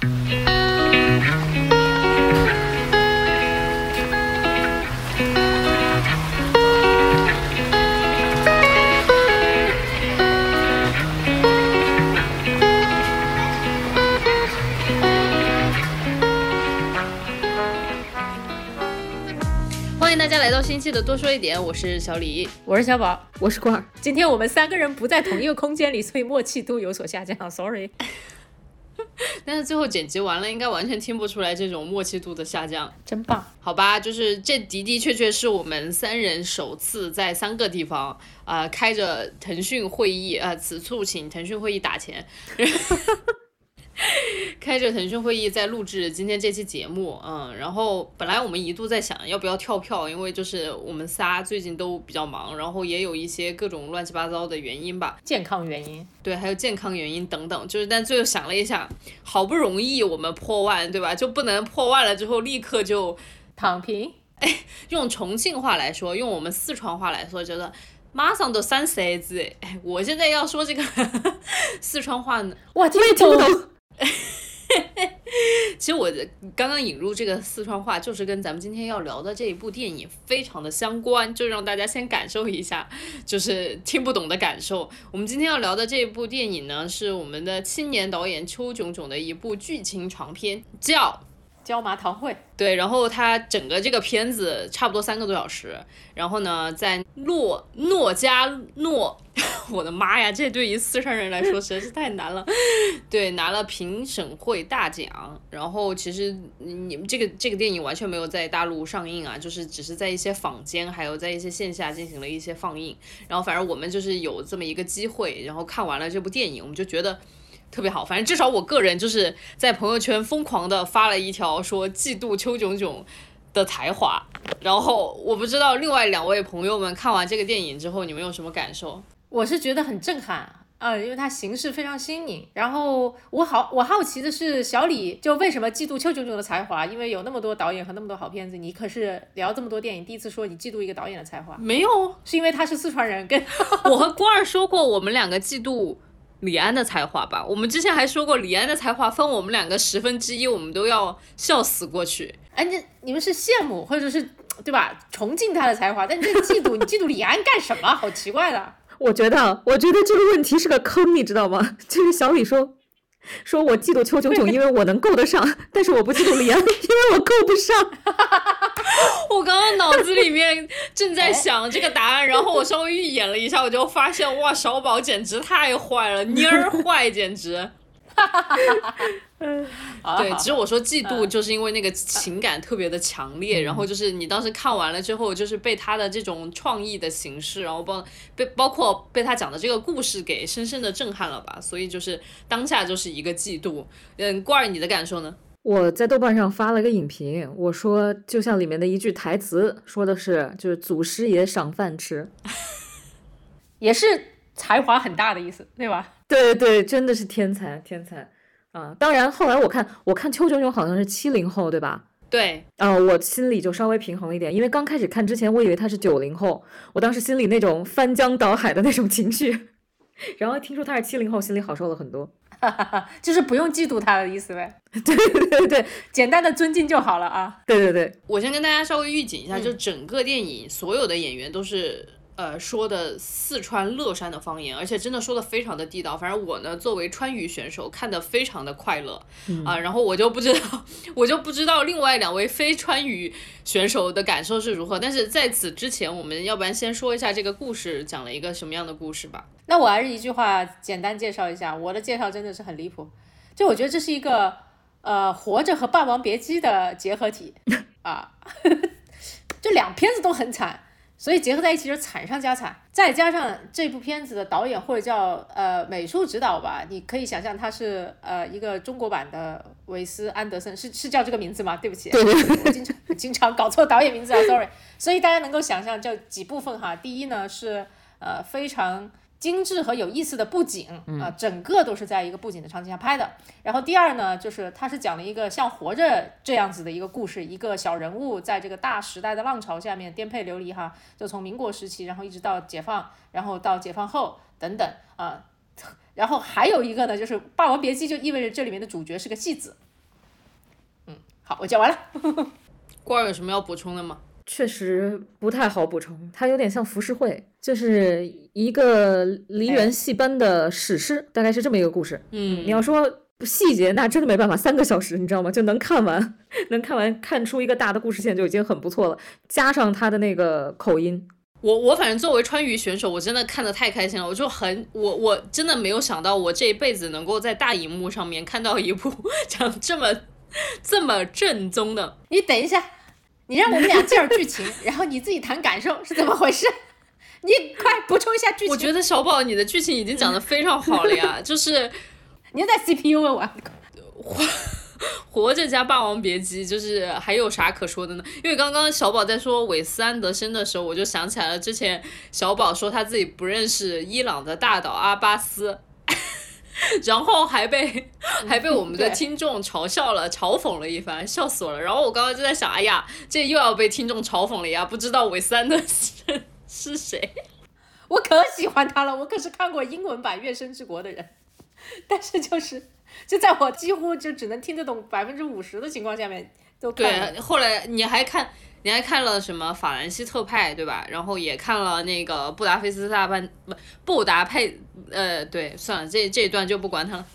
欢迎大家来到新期的多说一点，我是小李。我是小宝，我是罐儿。今天我们三个人不在同一个空间里，所以默契度有所下降，sorry。但是最后剪辑完了，应该完全听不出来这种默契度的下降。真棒。好吧，就是这的的确确是我们三人首次在三个地方啊、开着腾讯会议啊、此处请腾讯会议打钱。开着腾讯会议在录制今天这期节目，嗯，然后本来我们一度在想要不要跳票，因为就是我们仨最近都比较忙，然后也有一些各种乱七八糟的原因吧，健康原因，对，还有健康原因等等，就是但最后想了一下，好不容易我们破万，对吧？就不能破万了之后立刻就躺平。哎用重庆话来说，用我们四川话来说，觉得马上都三十子。哎，我现在要说这个 四川话呢，哇，听不懂。其实我刚刚引入这个四川话，就是跟咱们今天要聊的这一部电影非常的相关，就让大家先感受一下，就是听不懂的感受。我们今天要聊的这一部电影呢，是我们的青年导演邱炯炯的一部剧情长片，叫。椒麻堂会，对，然后它整个这个片子差不多三个多小时，然后呢，在诺诺加诺，我的妈呀，这对于四川人来说实在是太难了。对，拿了评审会大奖，然后其实你们这个这个电影完全没有在大陆上映啊，就是只是在一些坊间，还有在一些线下进行了一些放映。然后反正我们就是有这么一个机会，然后看完了这部电影，我们就觉得。特别好，反正至少我个人就是在朋友圈疯狂的发了一条说嫉妒邱炯炯的才华，然后我不知道另外两位朋友们看完这个电影之后你们有什么感受？我是觉得很震撼。呃，因为它形式非常新颖，然后我好我好奇的是，小李就为什么嫉妒邱炯炯的才华？因为有那么多导演和那么多好片子，你可是聊这么多电影，第一次说你嫉妒一个导演的才华，没有，是因为他是四川人，跟我和关儿说过，我们两个嫉妒。李安的才华吧，我们之前还说过，李安的才华分我们两个十分之一，我们都要笑死过去。哎，你你们是羡慕或者是对吧？崇敬他的才华，但你这嫉妒，你嫉妒李安干什么？好奇怪的。我觉得，我觉得这个问题是个坑，你知道吗？就是小李说，说我嫉妒邱炯炯，因为我能够得上，但是我不嫉妒李安，因为我够不上。我刚刚脑子里面正在想这个答案，然后我稍微预演了一下，我就发现哇，小宝简直太坏了，蔫儿坏，简直。对，其实我说嫉妒，就是因为那个情感特别的强烈，然后就是你当时看完了之后，就是被他的这种创意的形式，然后包被包括被他讲的这个故事给深深的震撼了吧，所以就是当下就是一个嫉妒。嗯，罐儿，你的感受呢？我在豆瓣上发了个影评，我说就像里面的一句台词说的是，就是祖师爷赏饭吃，也是才华很大的意思，对吧？对对，真的是天才天才啊！当然后来我看我看邱炯炯好像是七零后，对吧？对，啊、我心里就稍微平衡一点，因为刚开始看之前，我以为他是九零后，我当时心里那种翻江倒海的那种情绪，然后听说他是七零后，心里好受了很多。就是不用嫉妒他的意思呗，对对对对简单的尊敬就好了啊。对对对，我先跟大家稍微预警一下，嗯就整个电影所有的演员都是呃说的四川乐山的方言，而且真的说的非常的地道。反正我呢，作为川渝选手，看得非常的快乐啊、然后我就不知道，我就不知道另外两位非川渝选手的感受是如何。但是在此之前，我们要不然先说一下这个故事讲了一个什么样的故事吧。那我还是一句话简单介绍一下，我的介绍真的是很离谱，就我觉得这是一个呃《活着》和《霸王别姬》的结合体 啊，这两片子都很惨，所以结合在一起就是惨上加惨，再加上这部片子的导演或者叫呃美术指导吧，你可以想象他是呃一个中国版的韦斯安德森，是是叫这个名字吗？对不起，经常经常搞错导演名字啊，sorry。所以大家能够想象这几部分哈，第一呢是呃非常精致和有意思的布景啊、整个都是在一个布景的场景下拍的。然后第二呢，就是它是讲了一个像活着这样子的一个故事，一个小人物在这个大时代的浪潮下面颠沛流离哈，就从民国时期，然后一直到解放，然后到解放后等等啊。然后还有一个呢，就是《霸王别姬》就意味着这里面的主角是个戏子嗯好，我讲完了。官儿有什么要补充的吗？确实不太好补充，它有点像浮世绘，就是一个梨园戏班的史诗，大概是这么一个故事。嗯，你要说细节，那真的没办法，三个小时，你知道吗？就能看完，能看完，看出一个大的故事线就已经很不错了。加上他的那个口音，我我反正作为川渝选手，我真的看得太开心了，我就很我我真的没有想到，我这一辈子能够在大荧幕上面看到一部 讲这么这么正宗的。你等一下，你让我们俩介绍剧情，然后你自己谈感受是怎么回事？你快补充一下剧情。我觉得小宝你的剧情已经讲得非常好了呀，就是 你在 CPU 问我。活着加《霸王别姬》，就是还有啥可说的呢？因为刚刚小宝在说韦斯安德森的时候，我就想起来了，之前小宝说他自己不认识伊朗的大岛阿巴斯，然后还被还被我们的听众嘲笑了、嘲讽了一番，笑死我了。然后我刚刚就在想，哎呀，这又要被听众嘲讽了呀！不知道韦斯安德森是谁？我可喜欢他了，我可是看过英文版《月升之国》的人，但是就是就在我几乎就只能听得懂百分之五十的情况下面，都看了。对，后来你还看，你还看了什么法兰西特派，对吧？然后也看了那个布达佩斯大半不布达佩，呃，对，算了，这这一段就不管它了。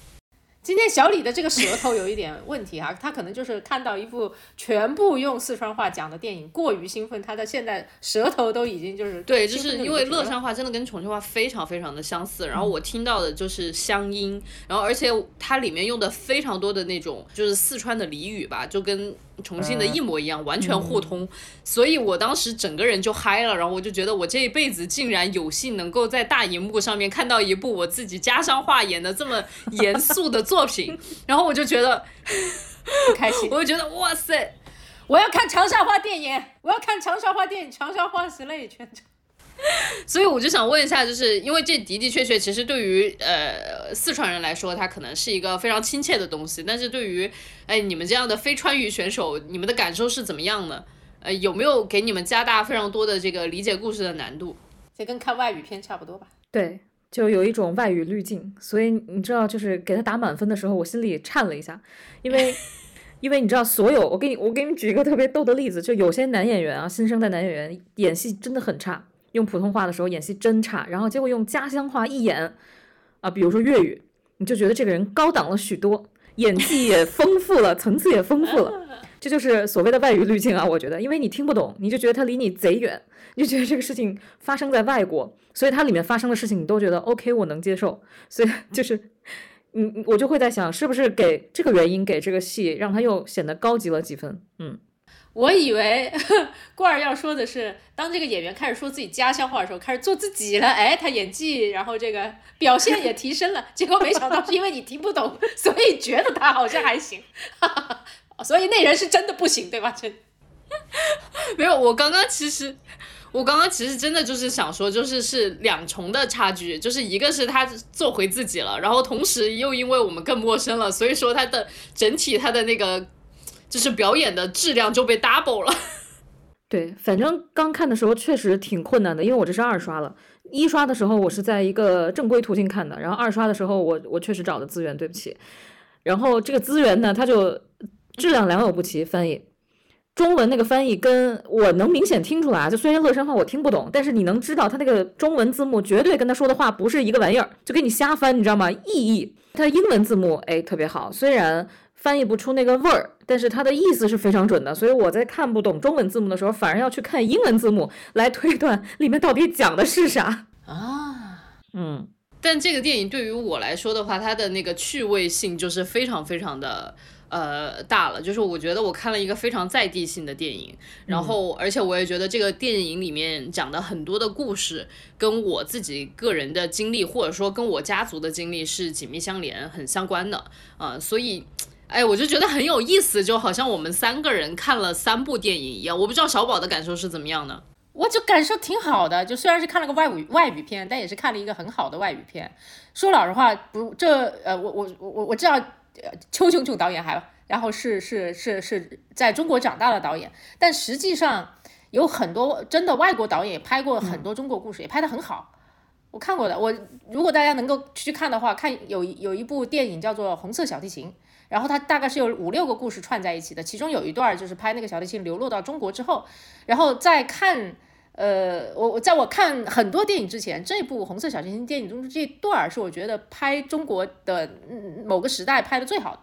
今天小李的这个舌头有一点问题哈、他可能就是看到一部全部用四川话讲的电影，过于兴奋，他的现在舌头都已经就是对，就是因为乐山话真的跟重庆话非常非常的相似，然后我听到的就是乡音，然后而且它里面用的非常多的那种就是四川的俚语吧，就跟重庆的一模一样，完全互通，所以我当时整个人就嗨了，然后我就觉得我这一辈子竟然有幸能够在大荧幕上面看到一部我自己家乡话演的这么严肃的作品，然后我就觉得，不开心。我就觉得哇塞，我要看长沙话电影，我要看长沙话电影，长沙话是类全程。所以我就想问一下，就是因为这的的确确，其实对于呃四川人来说，它可能是一个非常亲切的东西，但是对于哎你们这样的非川渝选手，你们的感受是怎么样呢？呃，有没有给你们加大非常多的这个理解故事的难度？这跟看外语片差不多吧？对，就有一种外语滤镜，所以你知道，就是给他打满分的时候，我心里颤了一下，因为。因为你知道，所有我给你我给你举一个特别逗的例子，就有些男演员啊，新生代男演员演戏真的很差，用普通话的时候演戏真差，然后结果用家乡话一演，啊，比如说粤语，你就觉得这个人高档了许多，演技也丰富了，层次也丰富了，这就是所谓的外语滤镜啊，我觉得，因为你听不懂，你就觉得他离你贼远，你就觉得这个事情发生在外国，所以它里面发生的事情你都觉得 OK，我能接受，所以就是。嗯，我就会在想，是不是给这个原因给这个戏让他又显得高级了几分？嗯，我以为 罐儿要说的是，当这个演员开始说自己家乡话的时候，开始做自己了，哎，他演技，然后这个表现也提升了。结果没想到是因为你听不懂，所以觉得他好像还行，所以那人是真的不行，对吧？真没有，我刚刚其实。我刚刚其实真的就是想说，就是是两重的差距，就是一个是他做回自己了，然后同时又因为我们更陌生了，所以说他的整体他的那个就是表演的质量就被 double 了。对，反正刚看的时候确实挺困难的，因为我这是二刷了，一刷的时候我是在一个正规途径看的，然后二刷的时候我我确实找的资源，对不起，然后这个资源呢，它就质量良莠不齐，翻译。中文那个翻译跟我能明显听出来，就虽然乐山话我听不懂，但是你能知道他那个中文字幕绝对跟他说的话不是一个玩意儿，就给你瞎翻，你知道吗？意译，他英文字幕哎特别好，虽然翻译不出那个味儿，但是它的意思是非常准的，所以我在看不懂中文字幕的时候，反而要去看英文字幕来推断里面到底讲的是啥啊。嗯，但这个电影对于我来说的话，它的那个趣味性就是非常非常的。呃，大了，就是我觉得我看了一个非常在地性的电影，然后而且我也觉得这个电影里面讲的很多的故事跟我自己个人的经历，或者说跟我家族的经历是紧密相连、很相关的啊，所以，哎，我就觉得很有意思，就好像我们三个人看了三部电影一样。我不知道小宝的感受是怎么样的，我就感受挺好的，就虽然是看了个外语外语片，但也是看了一个很好的外语片。说老实话，不，这呃，我我我我知道，呃，邱炯炯导演还。然后是是是是在中国长大的导演，但实际上有很多真的外国导演也拍过很多中国故事，也拍得很好。我看过的，我如果大家能够去看的话，看有有一部电影叫做《红色小提琴》，然后它大概是有五六个故事串在一起的，其中有一段就是拍那个小提琴流落到中国之后，然后再看。呃，我我在我看很多电影之前，这部《红色小提琴》电影中这段儿是我觉得拍中国的某个时代拍的最好的。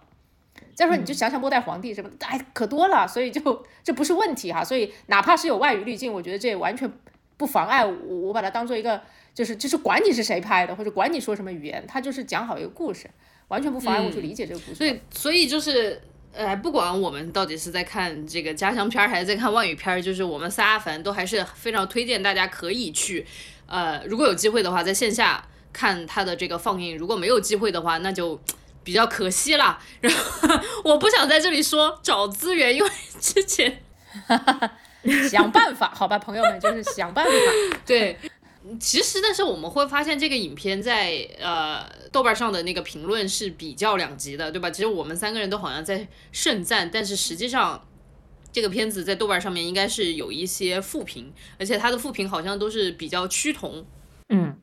再说你就想想末代皇帝什么，哎，可多了，所以就这不是问题哈。所以哪怕是有外语滤镜，我觉得这也完全不妨碍我我把它当做一个，就是就是管你是谁拍的，或者管你说什么语言，它就是讲好一个故事，完全不妨碍我去理解这个故事。所以所以就是。呃，不管我们到底是在看这个家乡片儿，还是在看外语片儿，就是我们仨反正都还是非常推荐大家可以去，呃，如果有机会的话，在线下看它的这个放映；如果没有机会的话，那就比较可惜了。然后我不想在这里说找资源，因为之前 想办法，好吧，朋友们，就是想办法。对，其实但是我们会发现这个影片在呃。豆瓣上的那个评论是比较两极的，对吧？其实我们三个人都好像在盛赞，但是实际上这个片子在豆瓣上面应该是有一些负评，而且它的负评好像都是比较趋同。嗯，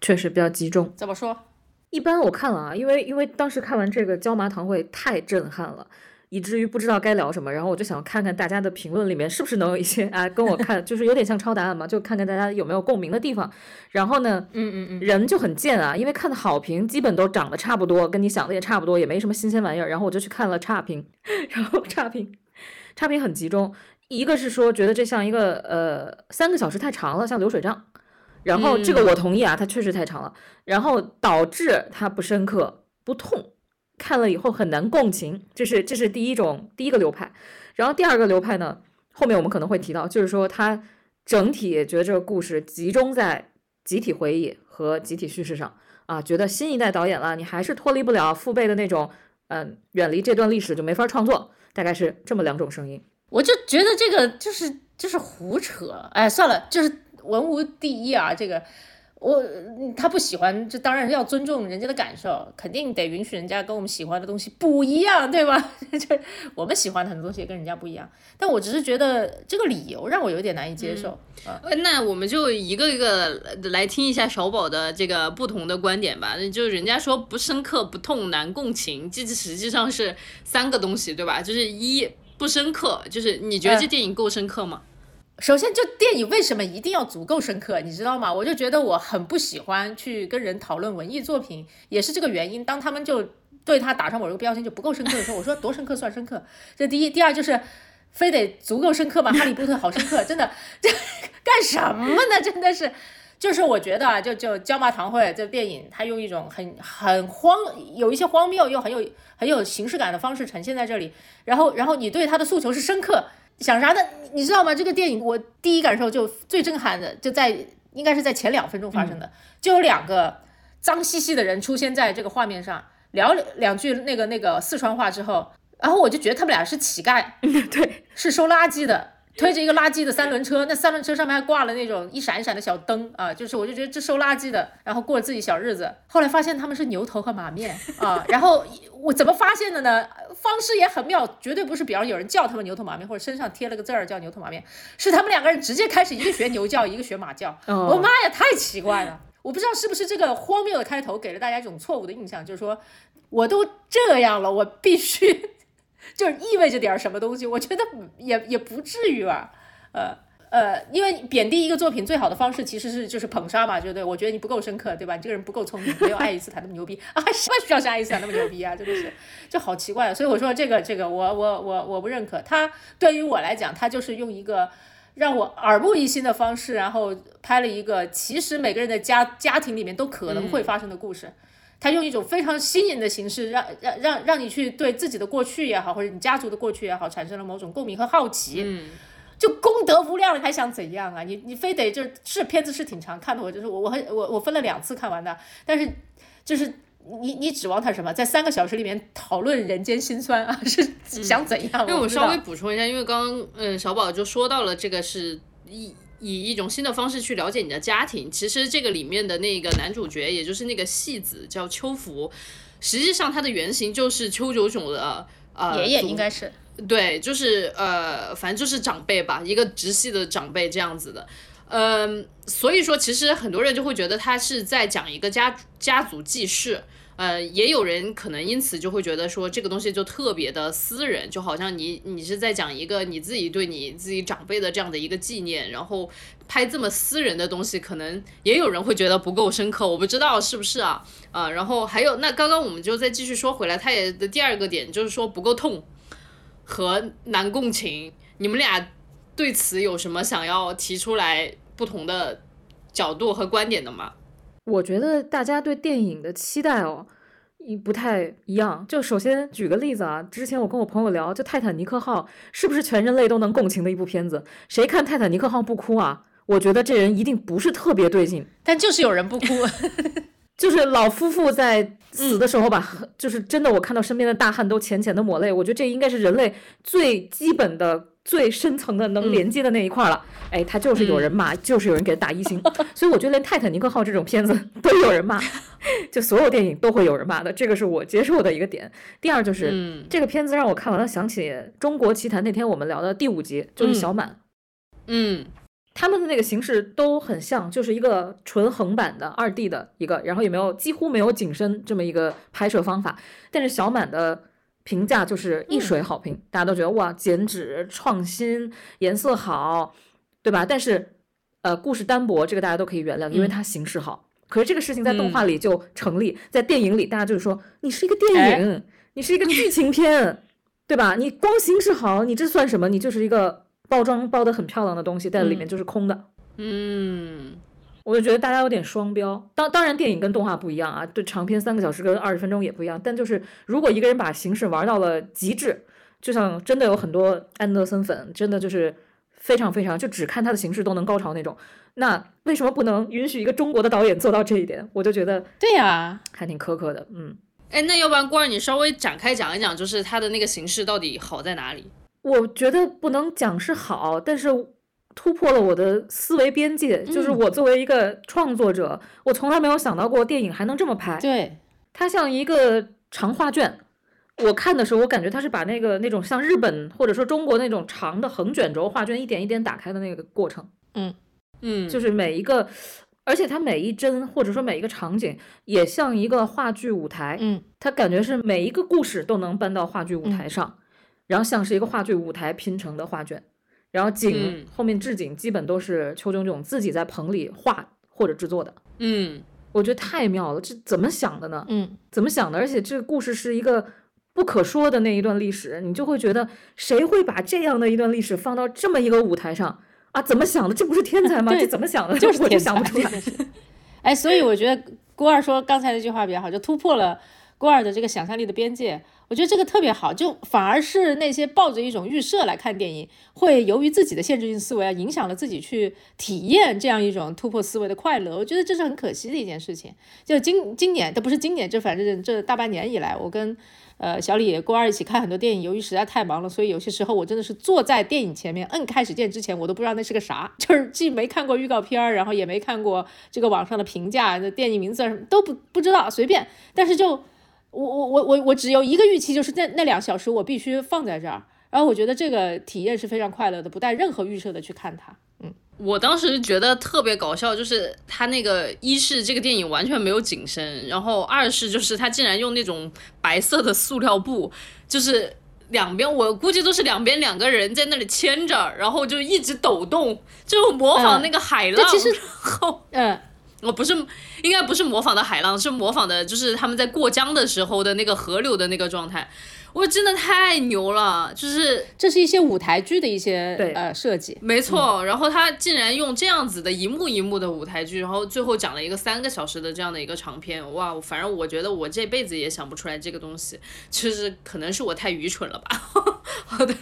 确实比较集中。怎么说？一般我看了啊，因为因为当时看完这个椒麻堂会太震撼了。以至于不知道该聊什么，然后我就想看看大家的评论里面是不是能有一些啊跟我看，就是有点像抄答案嘛，就看看大家有没有共鸣的地方。然后呢，嗯嗯嗯，人就很贱啊，因为看的好评基本都长得差不多，跟你想的也差不多，也没什么新鲜玩意儿。然后我就去看了差评，然后差评，差评很集中。一个是说觉得这像一个呃三个小时太长了，像流水账。然后这个我同意啊，它确实太长了，然后导致它不深刻不痛。看了以后很难共情，这是这是第一种第一个流派，然后第二个流派呢，后面我们可能会提到，就是说他整体觉得这个故事集中在集体回忆和集体叙事上啊，觉得新一代导演了，你还是脱离不了父辈的那种，嗯，远离这段历史就没法创作，大概是这么两种声音。我就觉得这个就是就是胡扯，哎，算了，就是文无第一啊，这个。我他不喜欢，这当然要尊重人家的感受，肯定得允许人家跟我们喜欢的东西不一样，对吧？这 我们喜欢的很多东西也跟人家不一样，但我只是觉得这个理由让我有点难以接受啊。那我们就一个一个来听一下小宝的这个不同的观点吧。就人家说不深刻、不痛、难共情，这实际上是三个东西，对吧？就是一不深刻，就是你觉得这电影够深刻吗？首先，就电影为什么一定要足够深刻，你知道吗？我就觉得我很不喜欢去跟人讨论文艺作品，也是这个原因。当他们就对他打上我这个标签就不够深刻的时候，我说多深刻算深刻？这第一，第二就是非得足够深刻吗？哈利波特好深刻，真的这干什么呢？真的是，就是我觉得啊，就就椒麻堂会这电影，它用一种很很荒，有一些荒谬又很有很有形式感的方式呈现在这里。然后，然后你对他的诉求是深刻。想啥呢？你知道吗？这个电影我第一感受就最震撼的，就在应该是在前两分钟发生的，就有两个脏兮兮的人出现在这个画面上，聊两句那个那个四川话之后，然后我就觉得他们俩是乞丐，对，是收垃圾的。推着一个垃圾的三轮车，那三轮车上面还挂了那种一闪一闪的小灯啊，就是我就觉得这收垃圾的，然后过自己小日子。后来发现他们是牛头和马面啊，然后我怎么发现的呢？方式也很妙，绝对不是比方有人叫他们牛头马面，或者身上贴了个字儿叫牛头马面，是他们两个人直接开始一个学牛叫，一个学马叫。我妈呀，太奇怪了！我不知道是不是这个荒谬的开头给了大家一种错误的印象，就是说我都这样了，我必须。就是意味着点什么东西，我觉得也也不至于吧，呃呃，因为贬低一个作品最好的方式其实是就是捧杀嘛，对不对？我觉得你不够深刻，对吧？你这个人不够聪明，没有爱因斯坦那么牛逼 啊，什么需要像爱因斯坦那么牛逼啊？真的是，就好奇怪。所以我说这个这个我我我我不认可。他对于我来讲，他就是用一个让我耳目一新的方式，然后拍了一个其实每个人的家家庭里面都可能会发生的故事。他用一种非常新颖的形式，让让让让你去对自己的过去也好，或者你家族的过去也好，产生了某种共鸣和好奇。嗯，就功德无量了，还想怎样啊？你你非得就是片子是挺长，看的我就是我我我我分了两次看完的，但是就是你你指望他什么，在三个小时里面讨论人间辛酸啊？是想怎样？因为我稍微补充一下，因为刚刚嗯小宝就说到了这个是一。以一种新的方式去了解你的家庭，其实这个里面的那个男主角，也就是那个戏子叫秋福，实际上他的原型就是邱九九的呃爷爷，应该是。对，就是呃反正就是长辈吧，一个直系的长辈这样子的，嗯，所以说其实很多人就会觉得他是在讲一个家家族记事。呃，也有人可能因此就会觉得说这个东西就特别的私人，就好像你你是在讲一个你自己对你自己长辈的这样的一个纪念，然后拍这么私人的东西，可能也有人会觉得不够深刻，我不知道是不是啊？啊，然后还有那刚刚我们就再继续说回来，他也的第二个点就是说不够痛和难共情，你们俩对此有什么想要提出来不同的角度和观点的吗？我觉得大家对电影的期待哦，一不太一样。就首先举个例子啊，之前我跟我朋友聊，就《泰坦尼克号》是不是全人类都能共情的一部片子？谁看《泰坦尼克号》不哭啊？我觉得这人一定不是特别对劲。但就是有人不哭，就是老夫妇在死的时候吧，就是真的，我看到身边的大汉都浅浅的抹泪。我觉得这应该是人类最基本的。最深层的能连接的那一块了，哎，他就是有人骂，就是有人给他打一星，所以我觉得连《泰坦尼克号》这种片子 都有人骂，就所有电影都会有人骂的，这个是我接受的一个点。第二就是这个片子让我看完了，想起《中国奇谭》那天我们聊的第五集，就是小满，嗯，他们的那个形式都很像，就是一个纯横版的二 D 的一个，然后也没有几乎没有景深这么一个拍摄方法，但是小满的。评价就是一水好评，大家都觉得哇，剪纸创新，颜色好，对吧？但是，呃，故事单薄，这个大家都可以原谅，因为它形式好。可是这个事情在动画里就成立，在电影里，大家就是说你是一个电影，你是一个剧情片，对吧？你光形式好，你这算什么？你就是一个包装包的很漂亮的东西，但里面就是空的。嗯。我就觉得大家有点双标，当当然电影跟动画不一样啊，对长篇三个小时跟二十分钟也不一样，但就是如果一个人把形式玩到了极致，就像真的有很多安德森粉，真的就是非常非常就只看他的形式都能高潮那种，那为什么不能允许一个中国的导演做到这一点？我就觉得对呀，还挺苛刻的，嗯，哎，那要不然郭儿你稍微展开讲一讲，就是他的那个形式到底好在哪里？我觉得不能讲是好，但是。突破了我的思维边界，就是我作为一个创作者，我从来没有想到过电影还能这么拍。对，它像一个长画卷。我看的时候，我感觉它是把那个那种像日本或者说中国那种长的横卷轴画卷一点一点打开的那个过程。嗯嗯，就是每一个，而且它每一帧或者说每一个场景也像一个话剧舞台。嗯，它感觉是每一个故事都能搬到话剧舞台上，然后像是一个话剧舞台拼成的画卷。然后景后面置景基本都是邱炯炯自己在棚里画或者制作的。嗯，我觉得太妙了，这怎么想的呢？嗯，怎么想的？而且这个故事是一个不可说的那一段历史，你就会觉得谁会把这样的一段历史放到这么一个舞台上啊？怎么想的？这不是天才吗？这怎么想的？就是 我就想不出来。哎，所以我觉得郭二说刚才那句话比较好，就突破了郭二的这个想象力的边界。我觉得这个特别好，就反而是那些抱着一种预设来看电影，会由于自己的限制性思维啊，影响了自己去体验这样一种突破思维的快乐。我觉得这是很可惜的一件事情。就今今年，这不是今年，就反正这大半年以来，我跟呃小李、郭二一起看很多电影，由于实在太忙了，所以有些时候我真的是坐在电影前面，摁开始键之前，我都不知道那是个啥，就是既没看过预告片儿，然后也没看过这个网上的评价，那电影名字什么都不不知道，随便，但是就。我我我我我只有一个预期，就是那那两小时我必须放在这儿，然后我觉得这个体验是非常快乐的，不带任何预设的去看它。嗯，我当时觉得特别搞笑，就是他那个一是这个电影完全没有景深，然后二是就是他竟然用那种白色的塑料布，就是两边我估计都是两边两个人在那里牵着，然后就一直抖动，就模仿那个海浪。其实后嗯。我不是，应该不是模仿的海浪，是模仿的，就是他们在过江的时候的那个河流的那个状态。我真的太牛了，就是这是一些舞台剧的一些呃设计，没错。然后他竟然用这样子的一幕一幕的舞台剧，然后最后讲了一个三个小时的这样的一个长篇。哇，反正我觉得我这辈子也想不出来这个东西，其实可能是我太愚蠢了吧。好的，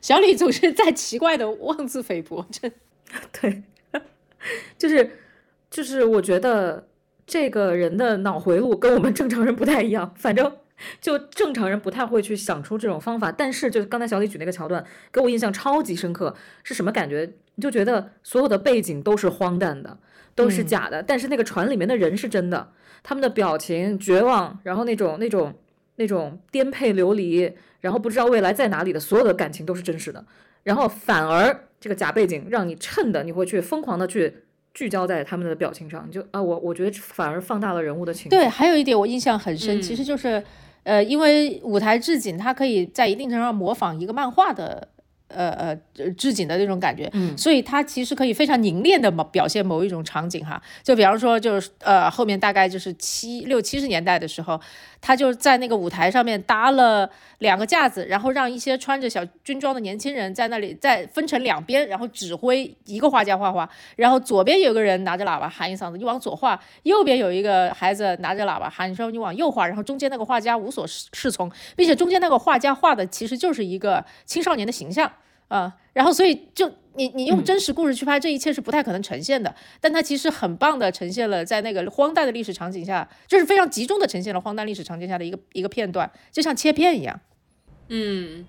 小李总是在奇怪的妄自菲薄，这 对，就是。就是我觉得这个人的脑回路跟我们正常人不太一样，反正就正常人不太会去想出这种方法。但是就刚才小李举那个桥段，给我印象超级深刻，是什么感觉？你就觉得所有的背景都是荒诞的，都是假的，但是那个船里面的人是真的，他们的表情绝望，然后那种那种那种颠沛流离，然后不知道未来在哪里的所有的感情都是真实的，然后反而这个假背景让你衬的，你会去疯狂的去。聚焦在他们的表情上，就啊，我我觉得反而放大了人物的情绪。对，还有一点我印象很深，嗯其实就是，呃，因为舞台置景，它可以在一定程度上模仿一个漫画的。呃呃，呃置景的那种感觉，嗯所以它其实可以非常凝练的表现某一种场景哈。就比方说，就是呃，后面大概就是七六七十年代的时候，他就在那个舞台上面搭了两个架子，然后让一些穿着小军装的年轻人在那里再分成两边，然后指挥一个画家画画，然后左边有个人拿着喇叭喊一嗓子，你往左画；右边有一个孩子拿着喇叭喊你说你往右画，然后中间那个画家无所适从，并且中间那个画家画的其实就是一个青少年的形象。啊、然后所以就你你用真实故事去拍这一切是不太可能呈现的，但它其实很棒的呈现了在那个荒诞的历史场景下，就是非常集中的呈现了荒诞历史场景下的一个一个片段，就像切片一样。嗯，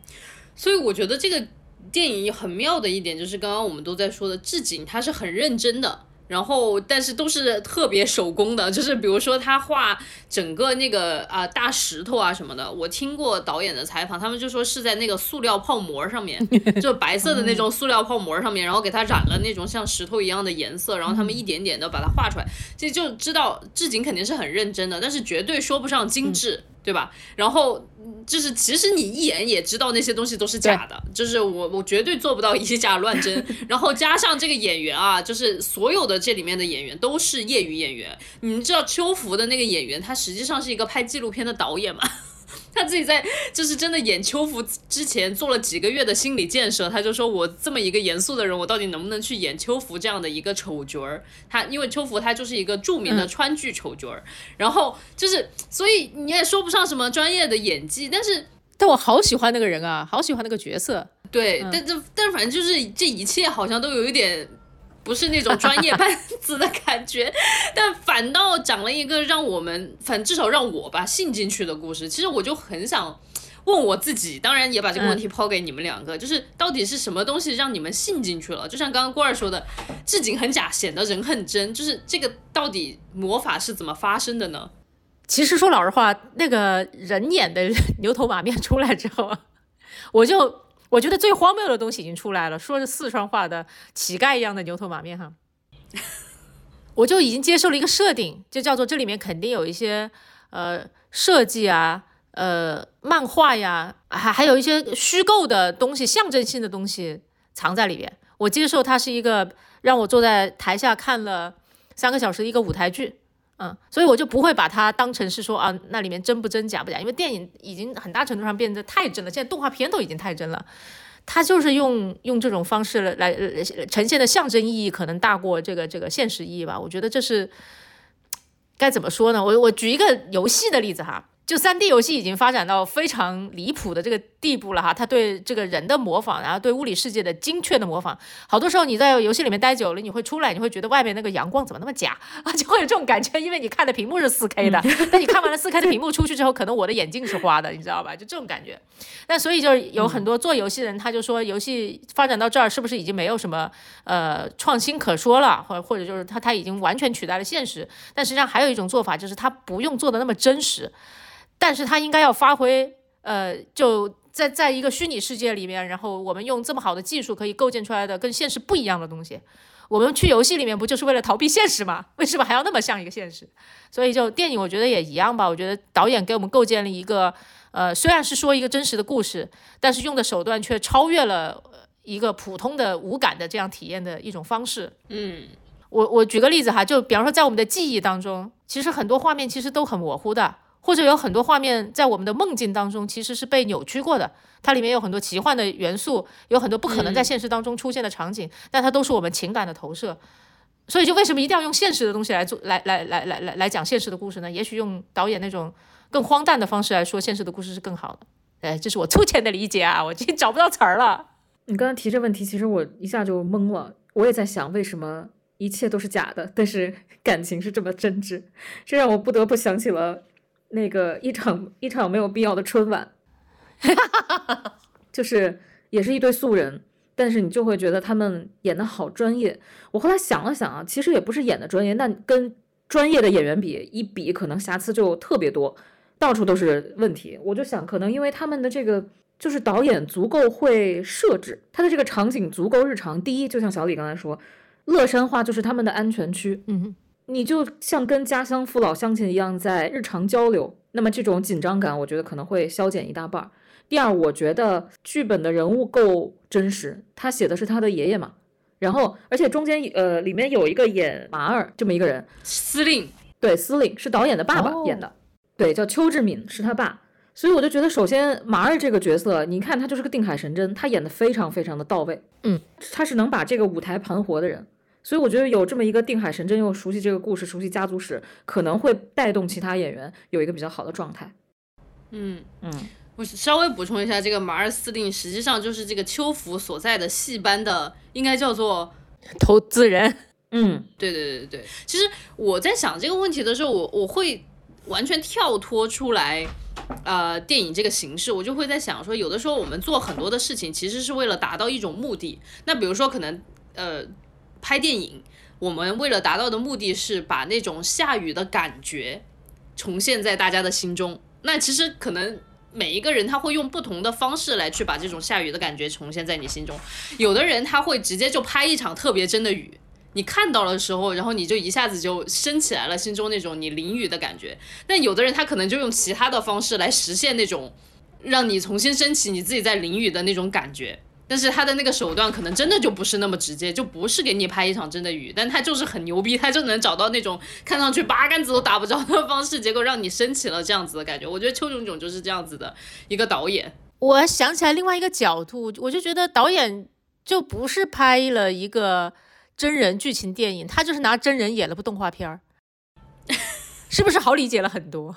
所以我觉得这个电影很妙的一点就是，刚刚我们都在说的置景，它是很认真的。然后，但是都是特别手工的，就是比如说他画整个那个啊、大石头啊什么的，我听过导演的采访，他们就说是在那个塑料泡沫上面，就白色的那种塑料泡沫上面，然后给它染了那种像石头一样的颜色，然后他们一点点的把它画出来，这就知道置景肯定是很认真的，但是绝对说不上精致，对吧？然后就是其实你一眼也知道那些东西都是假的，就是我我绝对做不到以假乱真。然后加上这个演员啊，就是所有的这里面的演员都是业余演员。你们知道秋福的那个演员，他实际上是一个拍纪录片的导演嘛？他自己在就是真的演秋福之前做了几个月的心理建设，他就说我这么一个严肃的人，我到底能不能去演秋福这样的一个丑角儿？他因为秋福他就是一个著名的川剧丑角儿，然后就是所以你也说不上什么专业的演技，但是但我好喜欢那个人啊，好喜欢那个角色。对，但这但反正就是这一切好像都有一点不是那种专业班子的感觉，但反倒讲了一个让我们反至少让我吧信进去的故事。其实我就很想问我自己，当然也把这个问题抛给你们两个，就是到底是什么东西让你们信进去了？就像刚刚郭二说的，置景很假，显得人很真，就是这个到底魔法是怎么发生的呢？其实说老实话，那个人演的牛头马面出来之后啊，我就我觉得最荒谬的东西已经出来了，说是四川话的乞丐一样的牛头马面哈，我就已经接受了一个设定，就叫做这里面肯定有一些呃设计啊。呃，漫画呀，还还有一些虚构的东西、象征性的东西藏在里边。我接受它是一个让我坐在台下看了三个小时的一个舞台剧，嗯，所以我就不会把它当成是说啊，那里面真不真假不假，因为电影已经很大程度上变得太真了，现在动画片都已经太真了，它就是用用这种方式来来呃呈现的象征意义可能大过这个这个现实意义吧，我觉得这是该怎么说呢？我我举一个游戏的例子哈。就三 D 游戏已经发展到非常离谱的这个地步了哈，它对这个人的模仿，然后对物理世界的精确的模仿，好多时候你在游戏里面待久了，你会出来，你会觉得外面那个阳光怎么那么假啊，就会有这种感觉，因为你看的屏幕是 4K 的，但你看完了 4K 的屏幕出去之后，可能我的眼镜是花的，你知道吧？就这种感觉。那所以就是有很多做游戏的人，他就说游戏发展到这儿是不是已经没有什么呃创新可说了，或者或者就是他他已经完全取代了现实？但实际上还有一种做法，就是他不用做的那么真实。但是它应该要发挥，呃，就在在一个虚拟世界里面，然后我们用这么好的技术可以构建出来的跟现实不一样的东西。我们去游戏里面不就是为了逃避现实吗？为什么还要那么像一个现实？所以就电影，我觉得也一样吧。我觉得导演给我们构建了一个，呃，虽然是说一个真实的故事，但是用的手段却超越了一个普通的无感的这样体验的一种方式。嗯，我我举个例子哈，就比方说在我们的记忆当中，其实很多画面其实都很模糊的。或者有很多画面在我们的梦境当中其实是被扭曲过的，它里面有很多奇幻的元素，有很多不可能在现实当中出现的场景，但它都是我们情感的投射。所以就为什么一定要用现实的东西来做，来来来来来来讲现实的故事呢？也许用导演那种更荒诞的方式来说现实的故事是更好的。哎，这是我粗浅的理解啊，我已经找不到词儿了。你刚刚提这问题，其实我一下就懵了。我也在想，为什么一切都是假的，但是感情是这么真挚？这让我不得不想起了。那个一场一场没有必要的春晚，就是也是一堆素人，但是你就会觉得他们演的好专业。我后来想了想啊，其实也不是演的专业，那跟专业的演员比一比，可能瑕疵就特别多，到处都是问题。我就想，可能因为他们的这个就是导演足够会设置，他的这个场景足够日常。第一，就像小李刚才说，乐山话就是他们的安全区，嗯你就像跟家乡父老乡亲一样在日常交流，那么这种紧张感，我觉得可能会消减一大半儿。第二，我觉得剧本的人物够真实，他写的是他的爷爷嘛，然后而且中间呃里面有一个演马二这么一个人，司令，对，司令是导演的爸爸哦演的，对，叫邱志敏是他爸，所以我就觉得首先马二这个角色，你看他就是个定海神针，他演的非常非常的到位，嗯，他是能把这个舞台盘活的人。所以我觉得有这么一个定海神针，又熟悉这个故事，熟悉家族史，可能会带动其他演员有一个比较好的状态。嗯。嗯，我稍微补充一下，这个马二司令实际上就是这个秋福所在的戏班的，应该叫做，投资人，嗯，对对对对对。其实我在想这个问题的时候，我我会完全跳脱出来，呃，电影这个形式，我就会在想说，有的时候我们做很多的事情，其实是为了达到一种目的。那比如说，可能呃，拍电影，我们为了达到的目的是把那种下雨的感觉重现在大家的心中。那其实可能每一个人他会用不同的方式来去把这种下雨的感觉重现在你心中。有的人他会直接就拍一场特别真的雨，你看到的时候，然后你就一下子就升起来了心中那种你淋雨的感觉。但有的人他可能就用其他的方式来实现那种让你重新升起你自己在淋雨的那种感觉。但是他的那个手段可能真的就不是那么直接，就不是给你拍一场真的雨，但他就是很牛逼，他就能找到那种看上去八竿子都打不着的方式，结果让你升起了这样子的感觉。我觉得邱炯炯就是这样子的一个导演。我想起来另外一个角度，我就觉得导演就不是拍了一个真人剧情电影，他就是拿真人演了部动画片儿，是不是好理解了很多？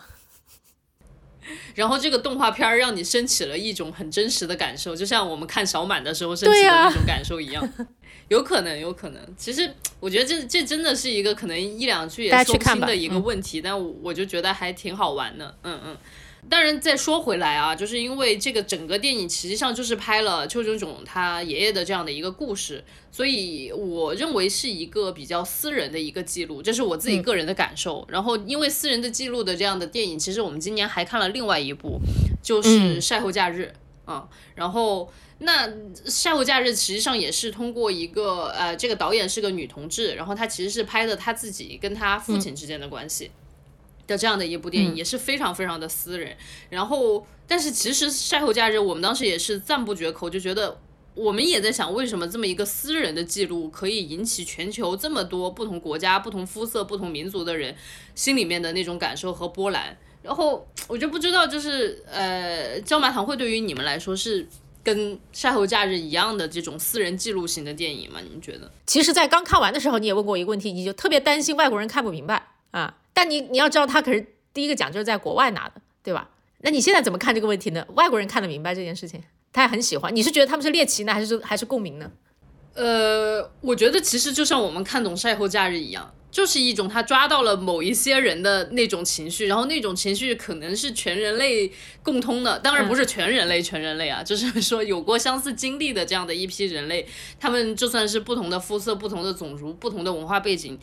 然后这个动画片儿让你升起了一种很真实的感受，就像我们看小满的时候升起的那种感受一样。有可能，有可能。其实我觉得这这真的是一个可能一两句也说不清的一个嗯问题，但我我就觉得还挺好玩的。嗯嗯。当然，再说回来啊，就是因为这个整个电影实际上就是拍了邱炯炯他爷爷的这样的一个故事，所以我认为是一个比较私人的一个记录，这是我自己个人的感受。然后，因为私人的记录的这样的电影，其实我们今年还看了另外一部，就是嗯《晒后假日》啊、然后。那《晒后假日》实际上也是通过一个呃，这个导演是个女同志，然后她其实是拍的她自己跟她父亲之间的关系。的这样的一部电影，也是非常非常的私人。然后，但是其实《晒后假日》我们当时也是赞不绝口，就觉得我们也在想，为什么这么一个私人的记录可以引起全球这么多不同国家、不同肤色、不同民族的人心里面的那种感受和波澜。然后我就不知道，就是呃，焦麻堂会对于你们来说是跟《晒后假日》一样的这种私人记录型的电影吗？你们觉得？其实，在刚看完的时候，你也问过我一个问题，你就特别担心外国人看不明白啊。但你你要知道，他可是第一个奖就是在国外拿的，对吧？那你现在怎么看这个问题呢？外国人看得明白这件事情，他也很喜欢。你是觉得他们是猎奇呢，还是还是共鸣呢？呃，我觉得其实就像我们看懂《晒后假日》一样，就是一种他抓到了某一些人的那种情绪，然后那种情绪可能是全人类共通的，当然不是全人类，全人类啊，就是说有过相似经历的这样的一批人类，他们就算是不同的肤色、不同的种族、不同的文化背景，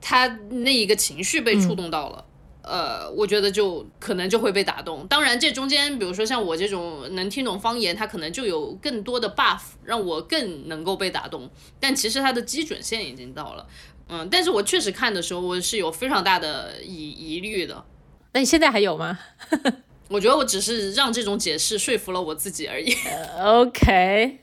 他那一个情绪被触动到了。呃，我觉得就可能就会被打动。当然，这中间，比如说像我这种能听懂方言，他可能就有更多的 buff，让我更能够被打动。但其实他的基准线已经到了，嗯，但是我确实看的时候，我是有非常大的疑疑虑的。那你现在还有吗 我觉得我只是让这种解释说服了我自己而已。OK。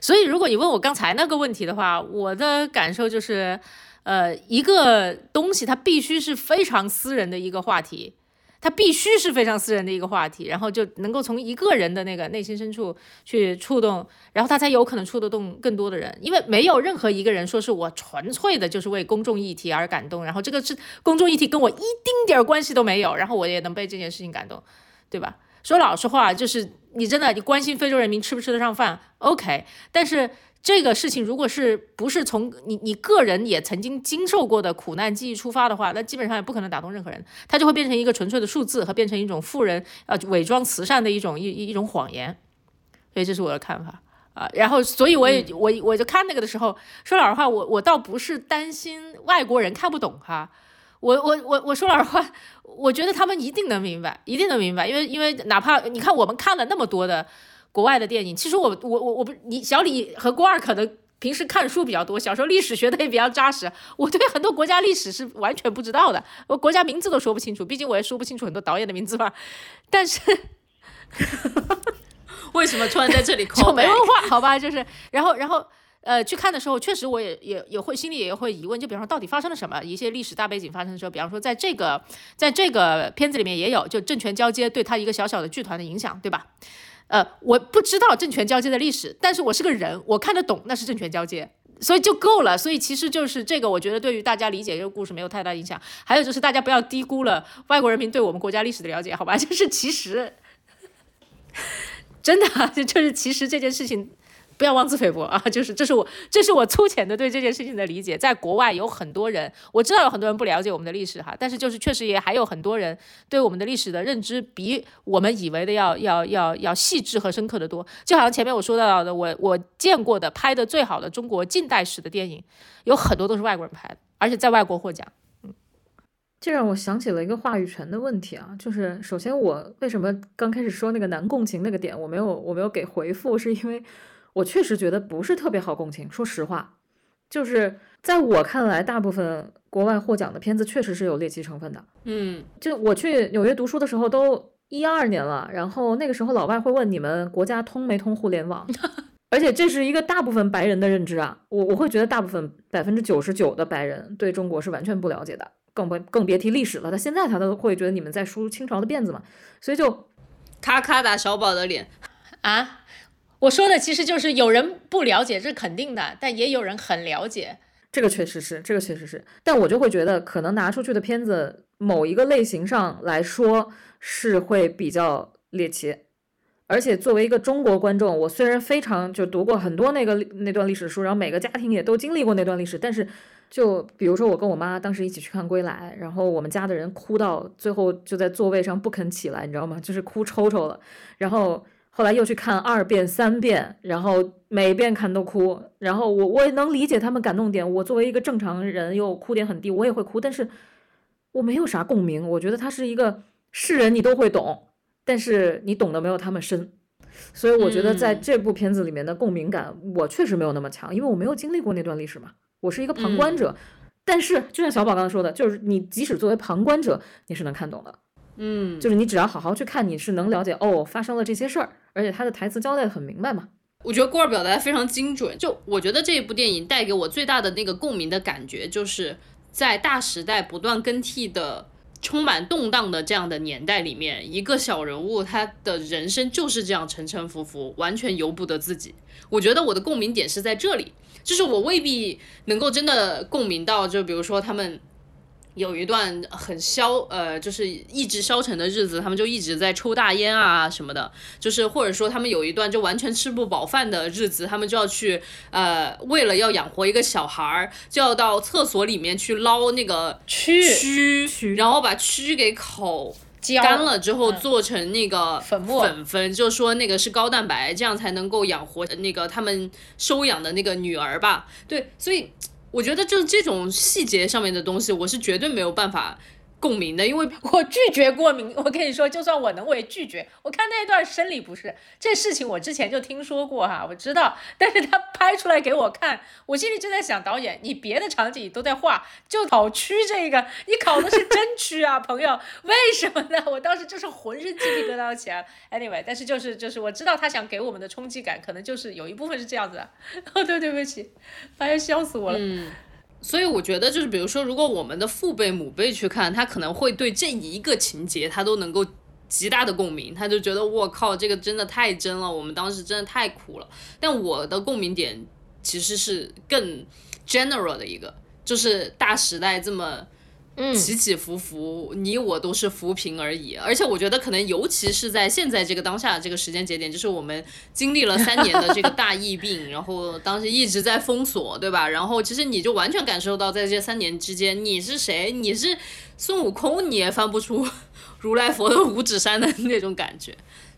所以，如果你问我刚才那个问题的话，我的感受就是，呃，一个东西它必须是非常私人的一个话题，它必须是非常私人的一个话题，然后就能够从一个人的那个内心深处去触动，然后他才有可能触得动更多的人，因为没有任何一个人说是我纯粹的就是为公众议题而感动，然后这个是公众议题跟我一丁点儿关系都没有，然后我也能被这件事情感动，对吧？说老实话，就是你真的你关心非洲人民吃不吃得上饭，OK，但是这个事情如果是不是从你你个人也曾经经受过的苦难记忆出发的话，那基本上也不可能打动任何人，它就会变成一个纯粹的数字和变成一种富人呃伪装慈善的一种一一一种谎言，所以这是我的看法。啊，然后，所以我也、我我就看那个的时候，说老实话，我我倒不是担心外国人看不懂哈，我我我我说老实话，我觉得他们一定能明白，一定能明白，因为因为哪怕你看我们看了那么多的国外的电影，其实我我我我不你小李和郭二可能平时看书比较多，小时候历史学的也比较扎实，我对很多国家历史是完全不知道的，我国家名字都说不清楚，毕竟我也说不清楚很多导演的名字吧。但是 为什么突然在这里 就没文化？好吧，就是然后然后。呃，去看的时候，确实我也也也会心里也会疑问，就比方说到底发生了什么？一些历史大背景发生的时候，比方说在这个在这个片子里面也有，就政权交接对他一个小小的剧团的影响，对吧？呃，我不知道政权交接的历史，但是我是个人，我看得懂那是政权交接，所以就够了。所以其实就是这个，我觉得对于大家理解这个故事没有太大影响。还有就是大家不要低估了外国人民对我们国家历史的了解，好吧？就是其实 真的 就是其实这件事情。不要妄自菲薄 啊！就是这是我这是我粗浅的对这件事情的理解。在国外有很多人，我知道有很多人不了解我们的历史哈，但是就是确实也还有很多人对我们的历史的认知比我们以为的要要要要细致和深刻的多。就好像前面我说到的，我我见过的拍的最好的中国近代史的电影，有很多都是外国人拍的，而且在外国获奖。嗯，这让我想起了一个话语权的问题啊，就是首先我为什么刚开始说那个难共情那个点，我没有我没有给回复，是因为。我确实觉得不是特别好共情，说实话，就是在我看来，大部分国外获奖的片子确实是有猎奇成分的。嗯，就我去纽约读书的时候，都一二年了，然后那个时候老外会问你们国家通没通互联网，而且这是一个大部分白人的认知啊。我我会觉得大部分百分之九十九的白人对中国是完全不了解的，更不更别提历史了。他现在他都会觉得你们在梳清朝的辫子嘛，所以就咔咔打小宝的脸啊。我说的其实就是有人不了解，这是肯定的，但也有人很了解，这个确实是，这个确实是，但我就会觉得，可能拿出去的片子某一个类型上来说是会比较猎奇，而且作为一个中国观众，我虽然非常就读过很多那个那段历史书，然后每个家庭也都经历过那段历史，但是就比如说我跟我妈当时一起去看《归来》，然后我们家的人哭到最后就在座位上不肯起来，你知道吗？就是哭抽抽了，然后。后来又去看二遍、三遍，然后每遍看都哭。然后我我也能理解他们感动点。我作为一个正常人，又哭点很低，我也会哭。但是我没有啥共鸣。我觉得他是一个是人，你都会懂，但是你懂得没有他们深。所以我觉得在这部片子里面的共鸣感，我确实没有那么强，因为我没有经历过那段历史嘛。我是一个旁观者。但是就像小宝刚刚说的，就是你即使作为旁观者，你是能看懂的。嗯，就是你只要好好去看，你是能了解哦，发生了这些事儿，而且他的台词交代的很明白嘛。我觉得郭儿表达非常精准。就我觉得这一部电影带给我最大的那个共鸣的感觉，就是在大时代不断更替的、充满动荡的这样的年代里面，一个小人物他的人生就是这样沉沉浮浮，完全由不得自己。我觉得我的共鸣点是在这里，就是我未必能够真的共鸣到，就比如说他们。有一段很消呃，就是意志消沉的日子，他们就一直在抽大烟啊什么的，就是或者说他们有一段就完全吃不饱饭的日子，他们就要去呃，为了要养活一个小孩儿，就要到厕所里面去捞那个蛆，蛆，然后把蛆给烤干了之后做成那个粉末粉粉，就说那个是高蛋白，这样才能够养活那个他们收养的那个女儿吧？对，所以。我觉得就是这种细节上面的东西，我是绝对没有办法。共鸣的，因为 我拒绝过敏。我跟你说，就算我能我也拒绝，我看那一段生理不适，这事情我之前就听说过哈，我知道。但是他拍出来给我看，我心里就在想，导演，你别的场景都在画，就考区这个，你考的是真区啊，朋友，为什么呢？我当时就是浑身鸡皮疙瘩起来。Anyway，但是就是就是我知道他想给我们的冲击感，可能就是有一部分是这样子的。哦，对，对不起，哎呀，笑死我了。嗯。所以我觉得，就是比如说，如果我们的父辈、母辈去看，他可能会对这一个情节，他都能够极大的共鸣，他就觉得我靠，这个真的太真了，我们当时真的太苦了。但我的共鸣点其实是更 general 的一个，就是大时代这么。起起伏伏，你我都是浮萍而已。而且我觉得，可能尤其是在现在这个当下这个时间节点，就是我们经历了三年的这个大疫病，然后当时一直在封锁，对吧？然后其实你就完全感受到，在这三年之间，你是谁？你是孙悟空，你也翻不出 如来佛的五指山的 那种感觉。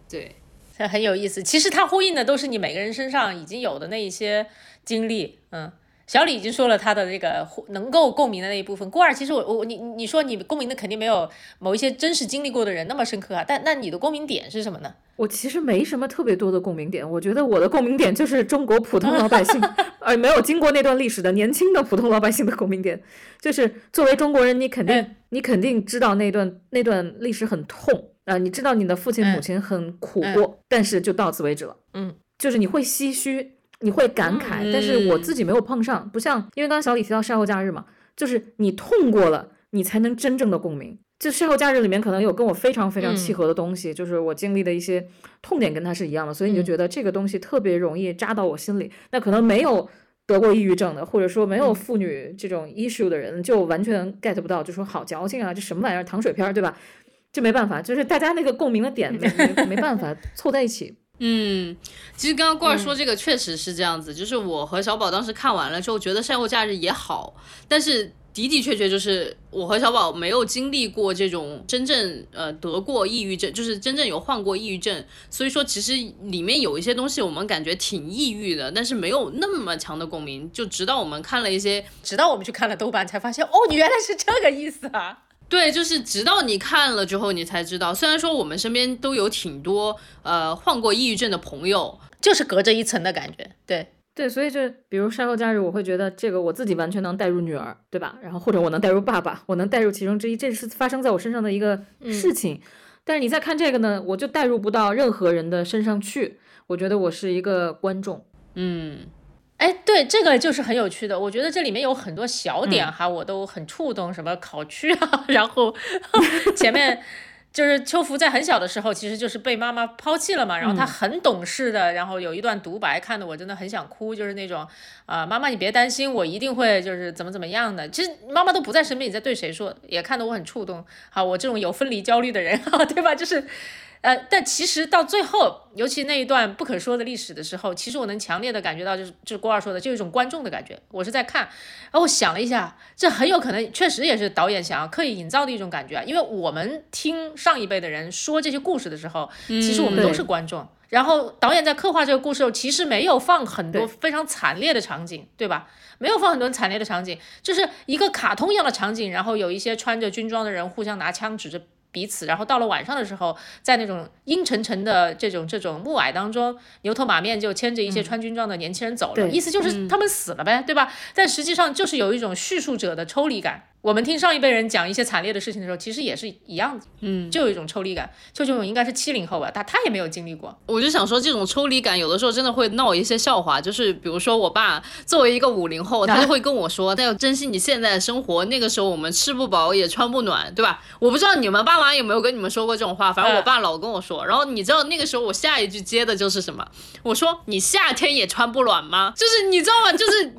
对，很有意思。其实它呼应的都是你每个人身上已经有的那一些经历，嗯。小李已经说了他的那个能够共鸣的那一部分。郭二，其实我我你你说你共鸣的肯定没有某一些真实经历过的人那么深刻啊。但那你的共鸣点是什么呢？我其实没什么特别多的共鸣点，我觉得我的共鸣点就是中国普通老百姓，而 没有经过那段历史的年轻的普通老百姓的共鸣点，就是作为中国人，你肯定你肯定知道那段那段历史很痛啊，你知道你的父亲母亲很苦过，但是就到此为止了。嗯，就是你会唏嘘。你会感慨，但是我自己没有碰上，不像，因为刚刚小李提到晒后假日嘛，就是你痛过了，你才能真正的共鸣。就晒后假日里面可能有跟我非常非常契合的东西，就是我经历的一些痛点跟他是一样的，所以你就觉得这个东西特别容易扎到我心里。那可能没有得过抑郁症的，或者说没有妇女这种 issue 的人，就完全 get 不到，就说好矫情啊，这什么玩意儿，糖水片儿，对吧？这没办法，就是大家那个共鸣的点没没没办法凑在一起。嗯，其实刚刚罐儿说这个确实是这样子，就是我和小宝当时看完了之后，觉得晒后假日也好，但是的的确确就是我和小宝没有经历过这种真正呃得过抑郁症，就是真正有患过抑郁症，所以说其实里面有一些东西我们感觉挺抑郁的，但是没有那么强的共鸣。就直到我们看了一些，直到我们去看了豆瓣才发现，哦，你原来是这个意思啊。对，就是直到你看了之后，你才知道。虽然说我们身边都有挺多呃患过抑郁症的朋友，就是隔着一层的感觉。对对，所以就比如晒后假日，我会觉得这个我自己完全能带入女儿，对吧？然后或者我能带入爸爸，我能带入其中之一，这是发生在我身上的一个事情。但是你再看这个呢，我就带入不到任何人的身上去。我觉得我是一个观众，嗯。哎，对，这个就是很有趣的。我觉得这里面有很多小点哈，我都很触动，什么考区啊，然后前面就是秋福在很小的时候，其实就是被妈妈抛弃了嘛，然后他很懂事的，然后有一段独白，看得我真的很想哭，就是那种啊，妈妈你别担心，我一定会就是怎么怎么样的。其实妈妈都不在身边，你在对谁说？也看得我很触动。好，我这种有分离焦虑的人哈，对吧？就是。呃，但其实到最后，尤其那一段不可说的历史的时候，其实我能强烈的感觉到，就是就是郭二说的，就一种观众的感觉。我是在看，然后我想了一下，这很有可能确实也是导演想要刻意营造的一种感觉啊。因为我们听上一辈的人说这些故事的时候，其实我们都是观众。然后导演在刻画这个故事时候，其实没有放很多非常惨烈的场景，对吧？没有放很多惨烈的场景，就是一个卡通一样的场景，然后有一些穿着军装的人互相拿枪指着。彼此，然后到了晚上的时候，在那种阴沉沉的这种这种暮霭当中，牛头马面就牵着一些穿军装的年轻人走了，意思就是他们死了呗，对吧？但实际上就是有一种叙述者的抽离感。我们听上一辈人讲一些惨烈的事情的时候，其实也是一样的，嗯，就有一种抽离感。邱炯应该是七零后吧，他他也没有经历过。我就想说，这种抽离感有的时候真的会闹一些笑话，就是比如说我爸作为一个五零后，他就会跟我说，他要珍惜你现在的生活。那个时候我们吃不饱也穿不暖，对吧？我不知道你们爸妈有没有跟你们说过这种话，反正我爸老跟我说。然后你知道那个时候我下一句接的就是什么？我说你夏天也穿不暖吗？就是你知道吗？就是。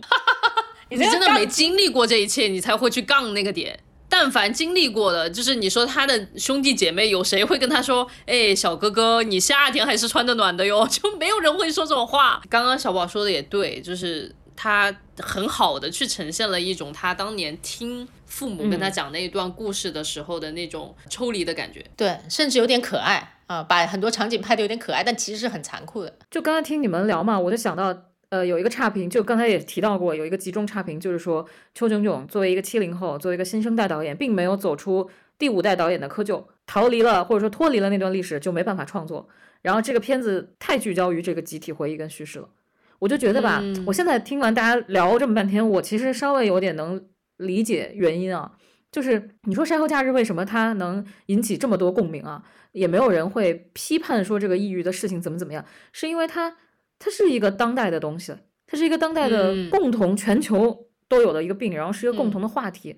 你真的没经历过这一切，你才会去杠那个点。但凡经历过的，就是你说他的兄弟姐妹有谁会跟他说：“哎，小哥哥，你夏天还是穿的暖的哟。” 就没有人会说这种话。刚刚小宝说的也对，就是他很好的去呈现了一种他当年听父母跟他讲那一段故事的时候的那种抽离的感觉。对，甚至有点可爱啊，把很多场景拍的有点可爱，但其实是很残酷的。就刚刚听你们聊嘛，我就想到。呃，有一个差评，就刚才也提到过，有一个集中差评，就是说邱炯炯作为一个七零后，作为一个新生代导演，并没有走出第五代导演的窠臼，逃离了或者说脱离了那段历史，就没办法创作。然后这个片子太聚焦于这个集体回忆跟叙事了，我就觉得吧，我现在听完大家聊这么半天，我其实稍微有点能理解原因啊，就是你说《晒后假日》为什么它能引起这么多共鸣啊？也没有人会批判说这个抑郁的事情怎么怎么样，是因为它。它是一个当代的东西，它是一个当代的共同全球都有的一个病，然后是一个共同的话题。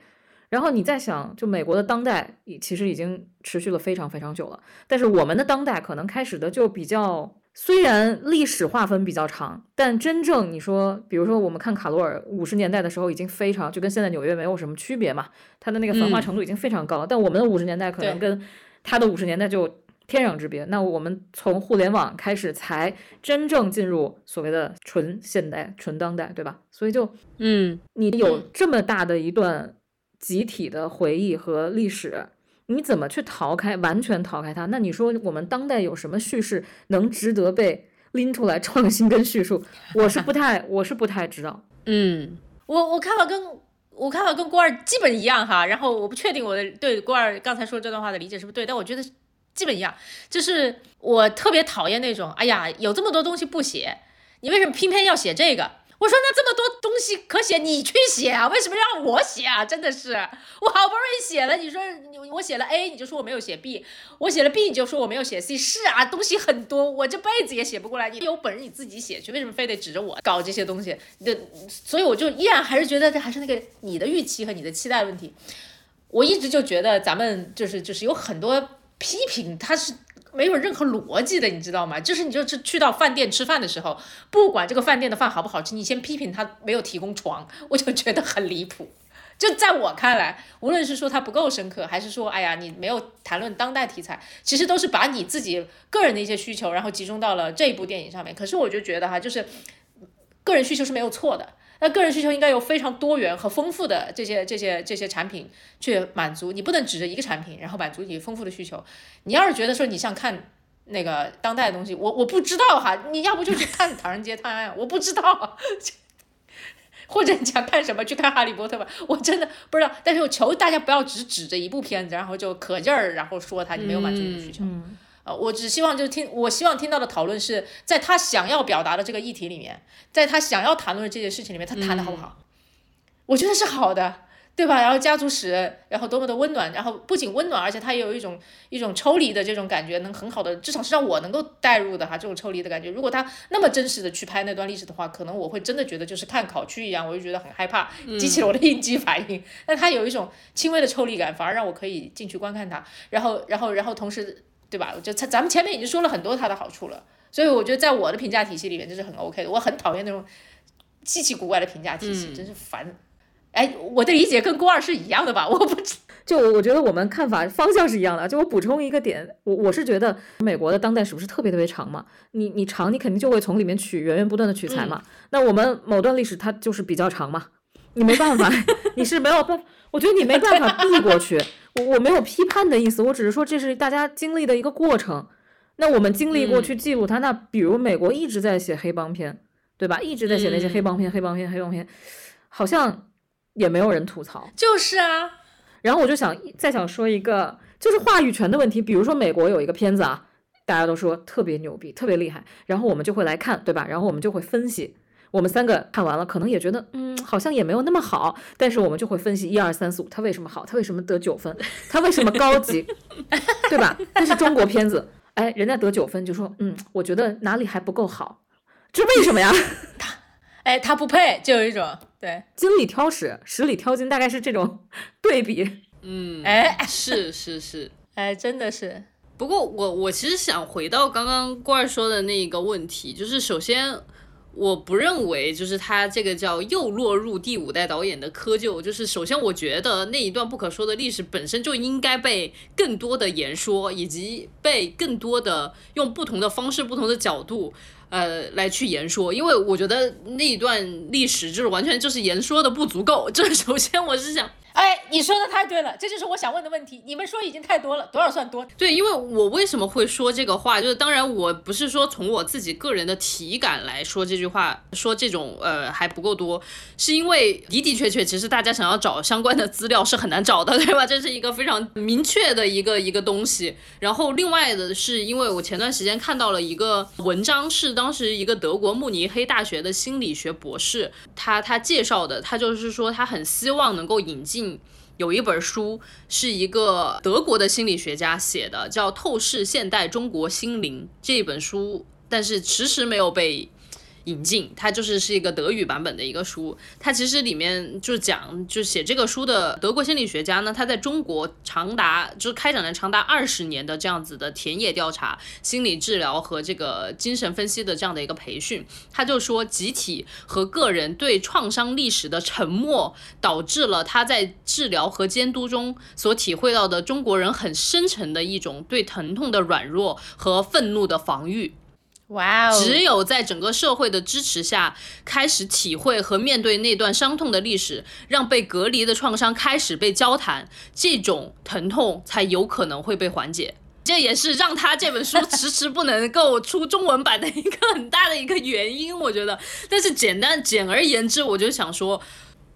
然后你再想，就美国的当代，其实已经持续了非常非常久了。但是我们的当代可能开始的就比较，虽然历史划分比较长，但真正你说，比如说我们看卡罗尔五十年代的时候，已经非常就跟现在纽约没有什么区别嘛，它的那个繁华程度已经非常高了。但我们的五十年代可能跟他的五十年代就。天壤之别。那我们从互联网开始，才真正进入所谓的纯现代、纯当代，对吧？所以就，嗯，你有这么大的一段集体的回忆和历史，你怎么去逃开？完全逃开它？那你说我们当代有什么叙事能值得被拎出来创新跟叙述？我是不太，我是不太知道。嗯。我我看法跟我看法跟郭二基本一样哈，然后我不确定我的对郭二刚才说这段话的理解是不是对，但我觉得基本一样，就是我特别讨厌那种，哎呀，有这么多东西不写，你为什么偏偏要写这个？我说那这么多东西可写，你去写啊？为什么让我写啊？真的是，我好不容易写了，你说我写了 A，你就说我没有写 B，我写了 B，你就说我没有写 C。是啊，东西很多，我这辈子也写不过来。你有本事你自己写去，为什么非得指着我搞这些东西？的，所以我就依然还是觉得这还是那个你的预期和你的期待问题。我一直就觉得咱们就是就是有很多批评，它是。没有任何逻辑的，你知道吗？就是你就是去到饭店吃饭的时候，不管这个饭店的饭好不好吃，你先批评他没有提供床，我就觉得很离谱。就在我看来，无论是说他不够深刻，还是说哎呀你没有谈论当代题材，其实都是把你自己个人的一些需求，然后集中到了这一部电影上面。可是我就觉得哈，就是个人需求是没有错的。那个人需求应该有非常多元和丰富的这些这些这些产品去满足，你不能指着一个产品然后满足你丰富的需求。你要是觉得说你想看那个当代的东西，我我不知道哈，你要不就去看《唐人街探案》，我不知道，或者你想看什么去看《哈利波特》吧，我真的不知道。但是我求大家不要只指着一部片子，然后就可劲儿，然后说他你没有满足你的需求。呃，我只希望就是听，我希望听到的讨论是在他想要表达的这个议题里面，在他想要谈论的这件事情里面，他谈的好不好？我觉得是好的，对吧？然后家族史，然后多么的温暖，然后不仅温暖，而且他也有一种一种抽离的这种感觉，能很好的，至少是让我能够带入的哈，这种抽离的感觉。如果他那么真实的去拍那段历史的话，可能我会真的觉得就是看考区一样，我就觉得很害怕，激起了我的应激反应。但他有一种轻微的抽离感，反而让我可以进去观看他，然后，然后，然后同时。对吧？就咱咱们前面已经说了很多它的好处了，所以我觉得在我的评价体系里面这是很 OK 的。我很讨厌那种稀奇古怪的评价体系，真是烦。哎，我的理解跟郭二是一样的吧？我不知，就我觉得我们看法方向是一样的。就我补充一个点，我我是觉得美国的当代史不是特别特别长嘛？你你长，你肯定就会从里面取源源不断的取材嘛。那我们某段历史它就是比较长嘛，你没办法，你是没有办，我觉得你没办法避过去。我我没有批判的意思，我只是说这是大家经历的一个过程。那我们经历过去记录它，那比如美国一直在写黑帮片，对吧？一直在写那些黑帮片、黑帮片、黑帮片，好像也没有人吐槽。就是啊。然后我就想再想说一个，就是话语权的问题。比如说美国有一个片子啊，大家都说特别牛逼、特别厉害，然后我们就会来看，对吧？然后我们就会分析。我们三个看完了，可能也觉得，嗯，好像也没有那么好，但是我们就会分析一二三四五，它为什么好，它为什么得九分，它为什么高级，对吧？但是中国片子，哎，人家得九分就说，嗯，我觉得哪里还不够好，这为什么呀？他，哎，他不配，就有一种对，精里挑食，十里挑精，大概是这种 对比。嗯，哎，是是是，哎，真的是。不过我我其实想回到刚刚郭儿说的那一个问题，就是首先。我不认为就是他这个叫又落入第五代导演的窠臼，就是首先我觉得那一段不可说的历史本身就应该被更多的言说，以及被更多的用不同的方式、不同的角度，呃，来去言说，因为我觉得那一段历史就是完全就是言说的不足够，这首先我是想。哎，你说的太对了，这就是我想问的问题。你们说已经太多了，多少算多？对，因为我为什么会说这个话，就是当然我不是说从我自己个人的体感来说这句话，说这种呃还不够多，是因为的的确确，其实大家想要找相关的资料是很难找的，对吧？这是一个非常明确的一个一个东西。然后另外的是，因为我前段时间看到了一个文章，是当时一个德国慕尼黑大学的心理学博士，他他介绍的，他就是说他很希望能够引进。有一本书是一个德国的心理学家写的，叫《透视现代中国心灵》这本书，但是迟迟没有被。引进，它就是是一个德语版本的一个书。它其实里面就讲，就写这个书的德国心理学家呢，他在中国长达就是开展了长达二十年的这样子的田野调查、心理治疗和这个精神分析的这样的一个培训。他就说，集体和个人对创伤历史的沉默，导致了他在治疗和监督中所体会到的中国人很深沉的一种对疼痛的软弱和愤怒的防御。哇哦！只有在整个社会的支持下，开始体会和面对那段伤痛的历史，让被隔离的创伤开始被交谈，这种疼痛才有可能会被缓解。这也是让他这本书迟迟不能够出中文版的一个很大的一个原因，我觉得。但是简单简而言之，我就想说。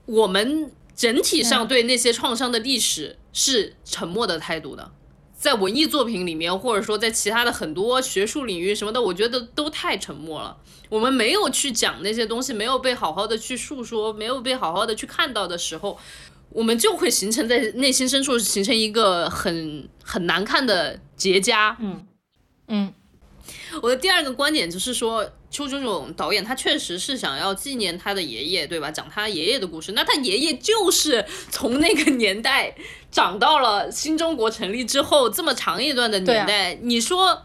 我们整体上对那些创伤的历史是沉默的态度的。在文艺作品里面，或者说在其他的很多学术领域什么的，我觉得都太沉默了。我们没有去讲那些东西，没有被好好的去述说，没有被好好的去看到的时候，我们就会形成在内心深处形成一个很很难看的结痂。嗯嗯，我的第二个观点就是说，邱炯炯导演他确实是想要纪念他的爷爷，对吧？讲他爷爷的故事。那他爷爷就是从那个年代。长到了新中国成立之后这么长一段的年代，你说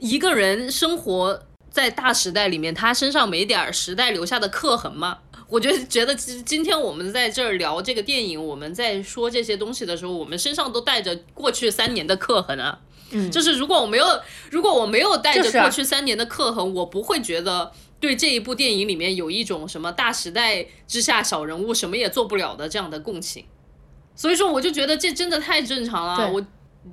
一个人生活在大时代里面，他身上没点时代留下的刻痕吗？我觉得觉得今今天我们在这儿聊这个电影，我们在说这些东西的时候，我们身上都带着过去三年的刻痕啊。嗯，就是如果我没有如果我没有带着过去三年的刻痕，我不会觉得对这一部电影里面有一种什么大时代之下小人物什么也做不了的这样的共情。所以说，我就觉得这真的太正常了。我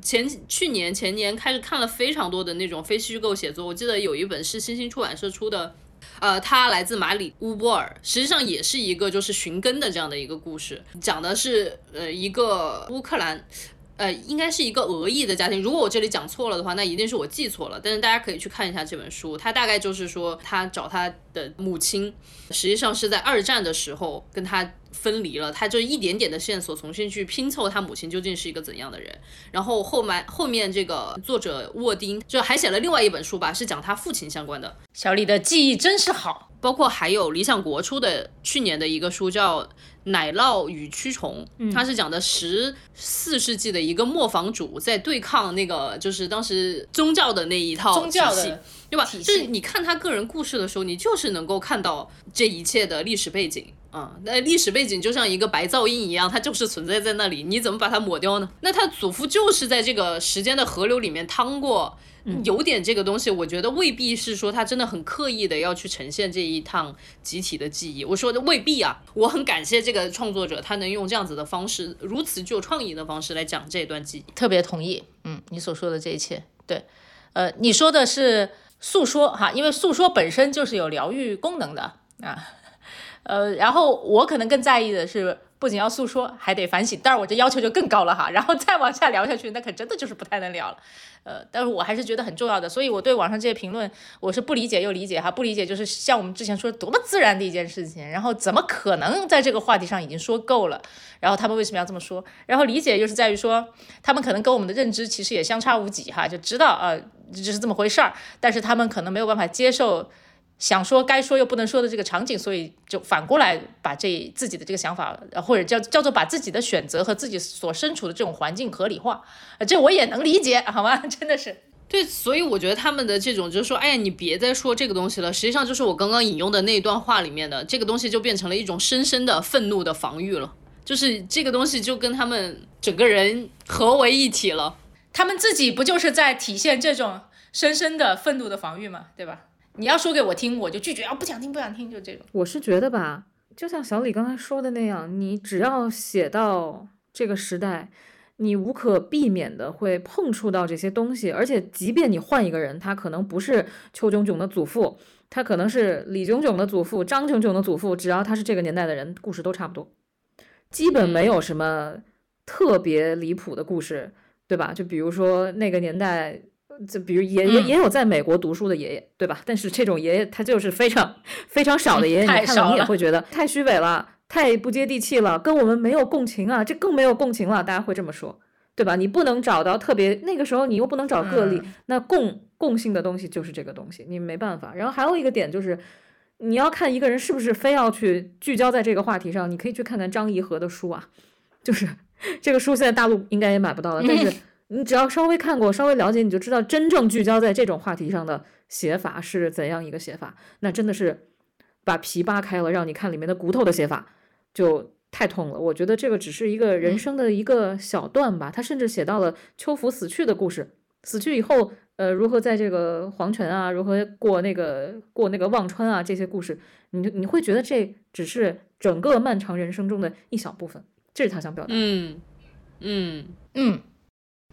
前去年前年开始看了非常多的那种非虚构写作，我记得有一本是新星出版社出的，呃，他来自马里乌波尔，实际上也是一个就是寻根的这样的一个故事，讲的是呃一个乌克兰。呃，应该是一个俄裔的家庭。如果我这里讲错了的话，那一定是我记错了。但是大家可以去看一下这本书，他大概就是说，他找他的母亲，实际上是在二战的时候跟他分离了。他就一点点的线索重新去拼凑他母亲究竟是一个怎样的人。然后后面后面这个作者沃丁就还写了另外一本书吧，是讲他父亲相关的。小李的记忆真是好。包括还有理想国出的去年的一个书叫《奶酪与蛆虫》，它是讲的十四世纪的一个磨坊主在对抗那个就是当时宗教的那一套宗教的对吧？就是你看他个人故事的时候，你就是能够看到这一切的历史背景啊。那历史背景就像一个白噪音一样，它就是存在在那里，你怎么把它抹掉呢？那他祖父就是在这个时间的河流里面趟过。有点这个东西，我觉得未必是说他真的很刻意的要去呈现这一趟集体的记忆。我说的未必啊，我很感谢这个创作者，他能用这样子的方式，如此具有创意的方式来讲这段记忆。特别同意，嗯，你所说的这一切，对，呃，你说的是诉说哈，因为诉说本身就是有疗愈功能的啊，呃，然后我可能更在意的是。不仅要诉说，还得反省，但是我这要求就更高了哈。然后再往下聊下去，那可真的就是不太能聊了。呃，但是我还是觉得很重要的，所以我对网上这些评论，我是不理解又理解哈。不理解就是像我们之前说多么自然的一件事情，然后怎么可能在这个话题上已经说够了？然后他们为什么要这么说？然后理解就是在于说，他们可能跟我们的认知其实也相差无几哈，就知道啊，就是这么回事儿，但是他们可能没有办法接受。想说该说又不能说的这个场景，所以就反过来把这自己的这个想法，或者叫叫做把自己的选择和自己所身处的这种环境合理化，这我也能理解，好吗？真的是对，所以我觉得他们的这种就是说，哎呀，你别再说这个东西了，实际上就是我刚刚引用的那一段话里面的这个东西，就变成了一种深深的愤怒的防御了，就是这个东西就跟他们整个人合为一体了，他们自己不就是在体现这种深深的愤怒的防御吗？对吧？你要说给我听，我就拒绝啊！不想听，不想听，就这种。我是觉得吧，就像小李刚才说的那样，你只要写到这个时代，你无可避免的会碰触到这些东西。而且，即便你换一个人，他可能不是邱炯炯的祖父，他可能是李炯炯的祖父、张炯炯的祖父，只要他是这个年代的人，故事都差不多，基本没有什么特别离谱的故事，对吧？就比如说那个年代。就比如也也也有在美国读书的爷爷，对吧？但是这种爷爷他就是非常非常少的爷爷，你看了你也会觉得太虚伪了，太不接地气了，跟我们没有共情啊，这更没有共情了，大家会这么说，对吧？你不能找到特别那个时候，你又不能找个例，那共共性的东西就是这个东西，你没办法。然后还有一个点就是，你要看一个人是不是非要去聚焦在这个话题上，你可以去看看张颐和的书啊，就是 这个书现在大陆应该也买不到了，但是。你只要稍微看过、稍微了解，你就知道真正聚焦在这种话题上的写法是怎样一个写法。那真的是把皮扒开了，让你看里面的骨头的写法，就太痛了。我觉得这个只是一个人生的一个小段吧。他甚至写到了秋福死去的故事，死去以后，呃，如何在这个黄泉啊，如何过那个过那个忘川啊，这些故事，你你会觉得这只是整个漫长人生中的一小部分。这是他想表达。嗯嗯嗯。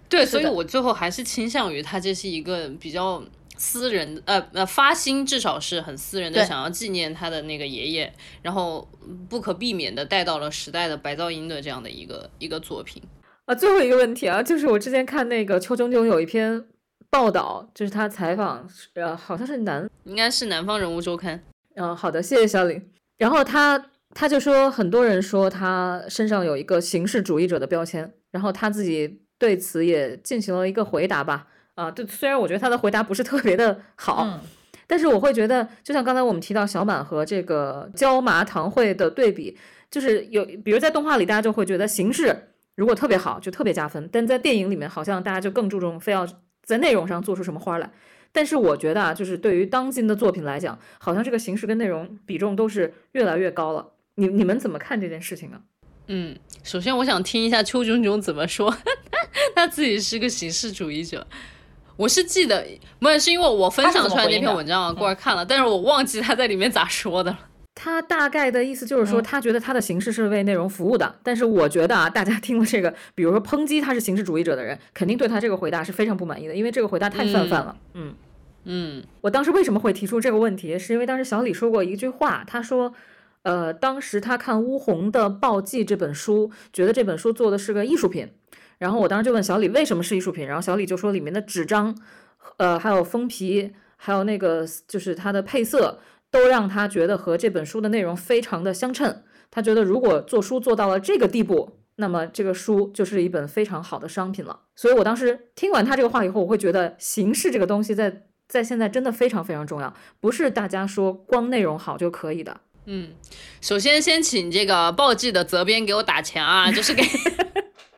对，所以我最后还是倾向于他这是一个比较私人呃呃发心，至少是很私人的，想要纪念他的那个爷爷，然后不可避免的带到了时代的白噪音的这样的一个一个作品。啊，最后一个问题啊，就是我之前看那个邱炯炯有一篇报道，就是他采访，呃，好像是南，应该是南方人物周刊。嗯、好的，谢谢小李。然后他他就说，很多人说他身上有一个形式主义者的标签，然后他自己对此也进行了一个回答吧。啊，对，虽然我觉得他的回答不是特别的好，嗯但是我会觉得，就像刚才我们提到小满和这个椒麻堂会的对比，就是有，比如在动画里，大家就会觉得形式如果特别好，就特别加分；但在电影里面，好像大家就更注重非要在内容上做出什么花来。但是我觉得啊，就是对于当今的作品来讲，好像这个形式跟内容比重都是越来越高了。你你们怎么看这件事情呢？嗯，首先我想听一下邱炯炯怎么说，他自己是个形式主义者。我是记得，不是是因为我分享出来那篇文章啊，过来看了，但是我忘记他在里面咋说的了。他大概的意思就是说，嗯他觉得他的形式是为内容服务的。但是我觉得啊，大家听了这个，比如说抨击他是形式主义者的人，肯定对他这个回答是非常不满意的，因为这个回答太泛泛了。嗯嗯我当时为什么会提出这个问题，是因为当时小李说过一句话，他说，呃，当时他看乌红的《报记》这本书，觉得这本书做的是个艺术品。然后我当时就问小李为什么是艺术品，然后小李就说里面的纸张，呃，还有封皮，还有那个就是它的配色，都让他觉得和这本书的内容非常的相称。他觉得如果做书做到了这个地步，那么这个书就是一本非常好的商品了。所以我当时听完他这个话以后，我会觉得形式这个东西在在现在真的非常非常重要，不是大家说光内容好就可以的。嗯，首先先请这个报记的责编给我打钱啊，就是给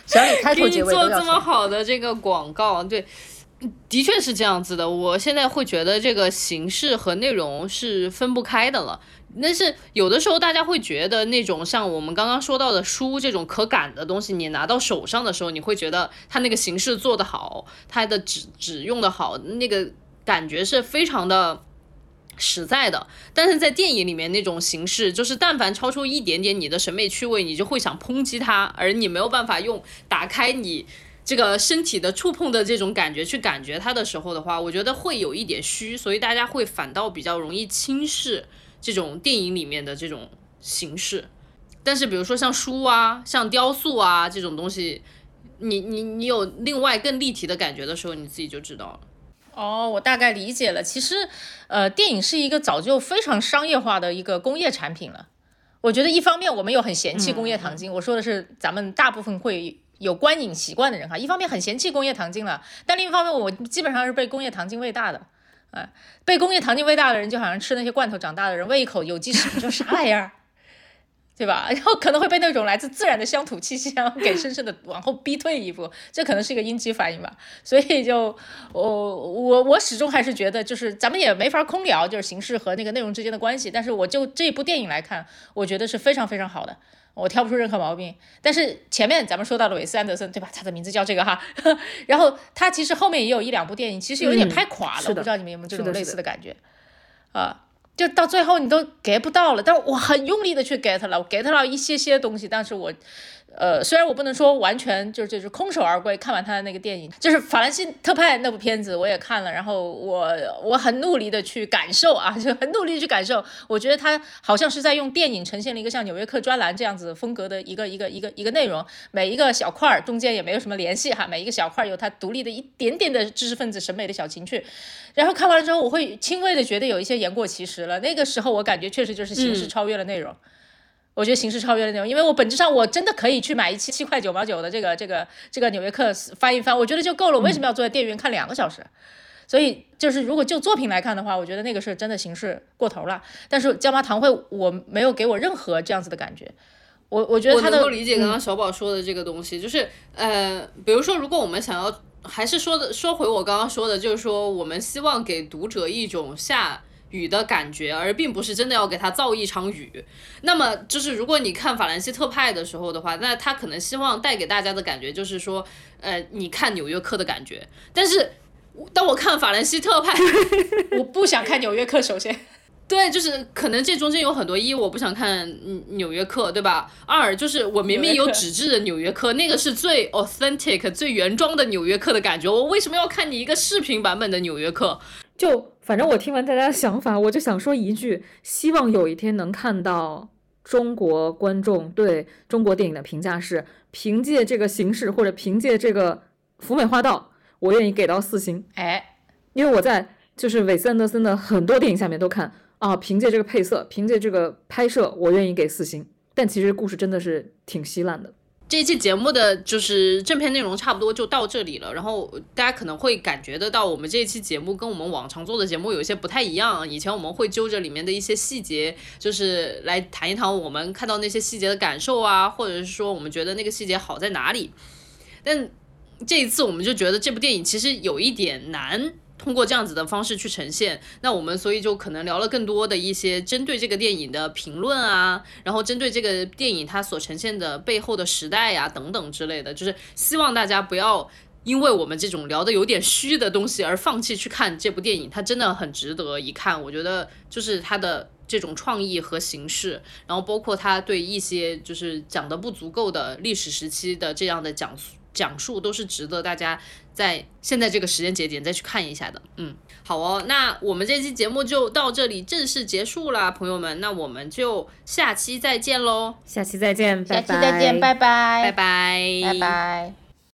小李开头给你结尾做这么。好的这个广告，对，的确是这样子的。我现在会觉得这个形式和内容是分不开的了。但是有的时候大家会觉得那种像我们刚刚说到的书这种可感的东西，你拿到手上的时候，你会觉得它那个形式做得好，它的纸纸用的好，那个感觉是非常的。实在的，但是在电影里面那种形式，就是但凡超出一点点你的审美趣味，你就会想抨击它，而你没有办法用打开你这个身体的触碰的这种感觉去感觉它的时候的话，我觉得会有一点虚，所以大家会反倒比较容易轻视这种电影里面的这种形式。但是比如说像书啊、像雕塑啊这种东西，你你你有另外更立体的感觉的时候，你自己就知道了。哦，我大概理解了。其实，呃，电影是一个早就非常商业化的一个工业产品了。我觉得一方面我们又很嫌弃工业糖精，我说的是咱们大部分会有观影习惯的人哈，一方面很嫌弃工业糖精了，但另一方面我基本上是被工业糖精喂大的。哎，被工业糖精喂大的人，就好像吃那些罐头长大的人，喂一口有机食品，就啥玩意儿？对吧？然后可能会被那种来自自然的乡土气息，然后给深深的往后逼退一步，这可能是一个应激反应吧。所以就我我我始终还是觉得，就是咱们也没法空聊，就是形式和那个内容之间的关系。但是我就这部电影来看，我觉得是非常非常好的，我挑不出任何毛病。但是前面咱们说到的韦斯安德森，对吧？他的名字叫这个哈，然后他其实后面也有一两部电影，其实有点嗯拍垮了，我不知道你们有没有这种类似的感觉啊？就到最后你都 get 不到了，但我很用力的去 get 了，我 get 到一些些东西，但是我，呃，虽然我不能说完全就是就是空手而归，看完他的那个电影，就是法兰西特派那部片子我也看了，然后我我很努力的去感受啊，就很努力去感受，我觉得他好像是在用电影呈现了一个像《纽约客》专栏这样子风格的一个一个一个一个内容，每一个小块儿中间也没有什么联系哈，每一个小块儿有它独立的一点点的知识分子审美的小情趣，然后看完了之后，我会轻微的觉得有一些言过其实了。那个时候我感觉确实就是形式嗯超越了内容。我觉得形式超越了内容，因为我本质上我真的可以去买一期七块九毛九的这个这个这个《纽约客》翻一翻，我觉得就够了。我为什么要坐在电影院看两个小时？所以就是如果就作品来看的话，我觉得那个是真的形式过头了。但是《椒麻堂会》我没有给我任何这样子的感觉。我我觉得我他能够理解刚刚小宝说的这个东西，就是呃，比如说，如果我们想要，还是说的说回我刚刚说的，就是说我们希望给读者一种下雨的感觉，而并不是真的要给他造一场雨。那么就是如果你看法兰西特派的时候的话，那他可能希望带给大家的感觉就是说，呃，你看纽约客的感觉，但是。当我看法兰西特派，我不想看《纽约客》，首先。对，就是可能这中间有很多一，我不想看嗯纽约客，对吧？二就是我明明有纸质的纽约客，那个是最 authentic、最原装的纽约客的感觉，我为什么要看你一个视频版本的纽约客？就反正我听完大家的想法，我就想说一句：希望有一天能看到中国观众对中国电影的评价是，凭借这个形式或者凭借这个福美花道，我愿意给到四星。哎，因为我在就是韦斯安德森的很多电影下面都看啊，凭借这个配色，凭借这个拍摄，我愿意给四星。但其实故事真的是挺稀烂的。这一期节目的就是正片内容差不多就到这里了，然后大家可能会感觉得到，我们这一期节目跟我们往常做的节目有一些不太一样。以前我们会揪着里面的一些细节，就是来谈一谈我们看到那些细节的感受啊，或者是说我们觉得那个细节好在哪里。但这一次我们就觉得这部电影其实有一点难。通过这样子的方式去呈现，那我们所以就可能聊了更多的一些针对这个电影的评论啊，然后针对这个电影它所呈现的背后的时代呀等等之类的，就是希望大家不要因为我们这种聊的有点虚的东西而放弃去看这部电影，它真的很值得一看。我觉得就是它的这种创意和形式，然后包括它对一些就是讲的不足够的历史时期的这样的讲述。讲述都是值得大家在现在这个时间节点再去看一下的。嗯，好哦，那我们这期节目就到这里正式结束啦，朋友们，那我们就下期再见喽，下期再见，下期再见，拜拜，拜拜，拜拜。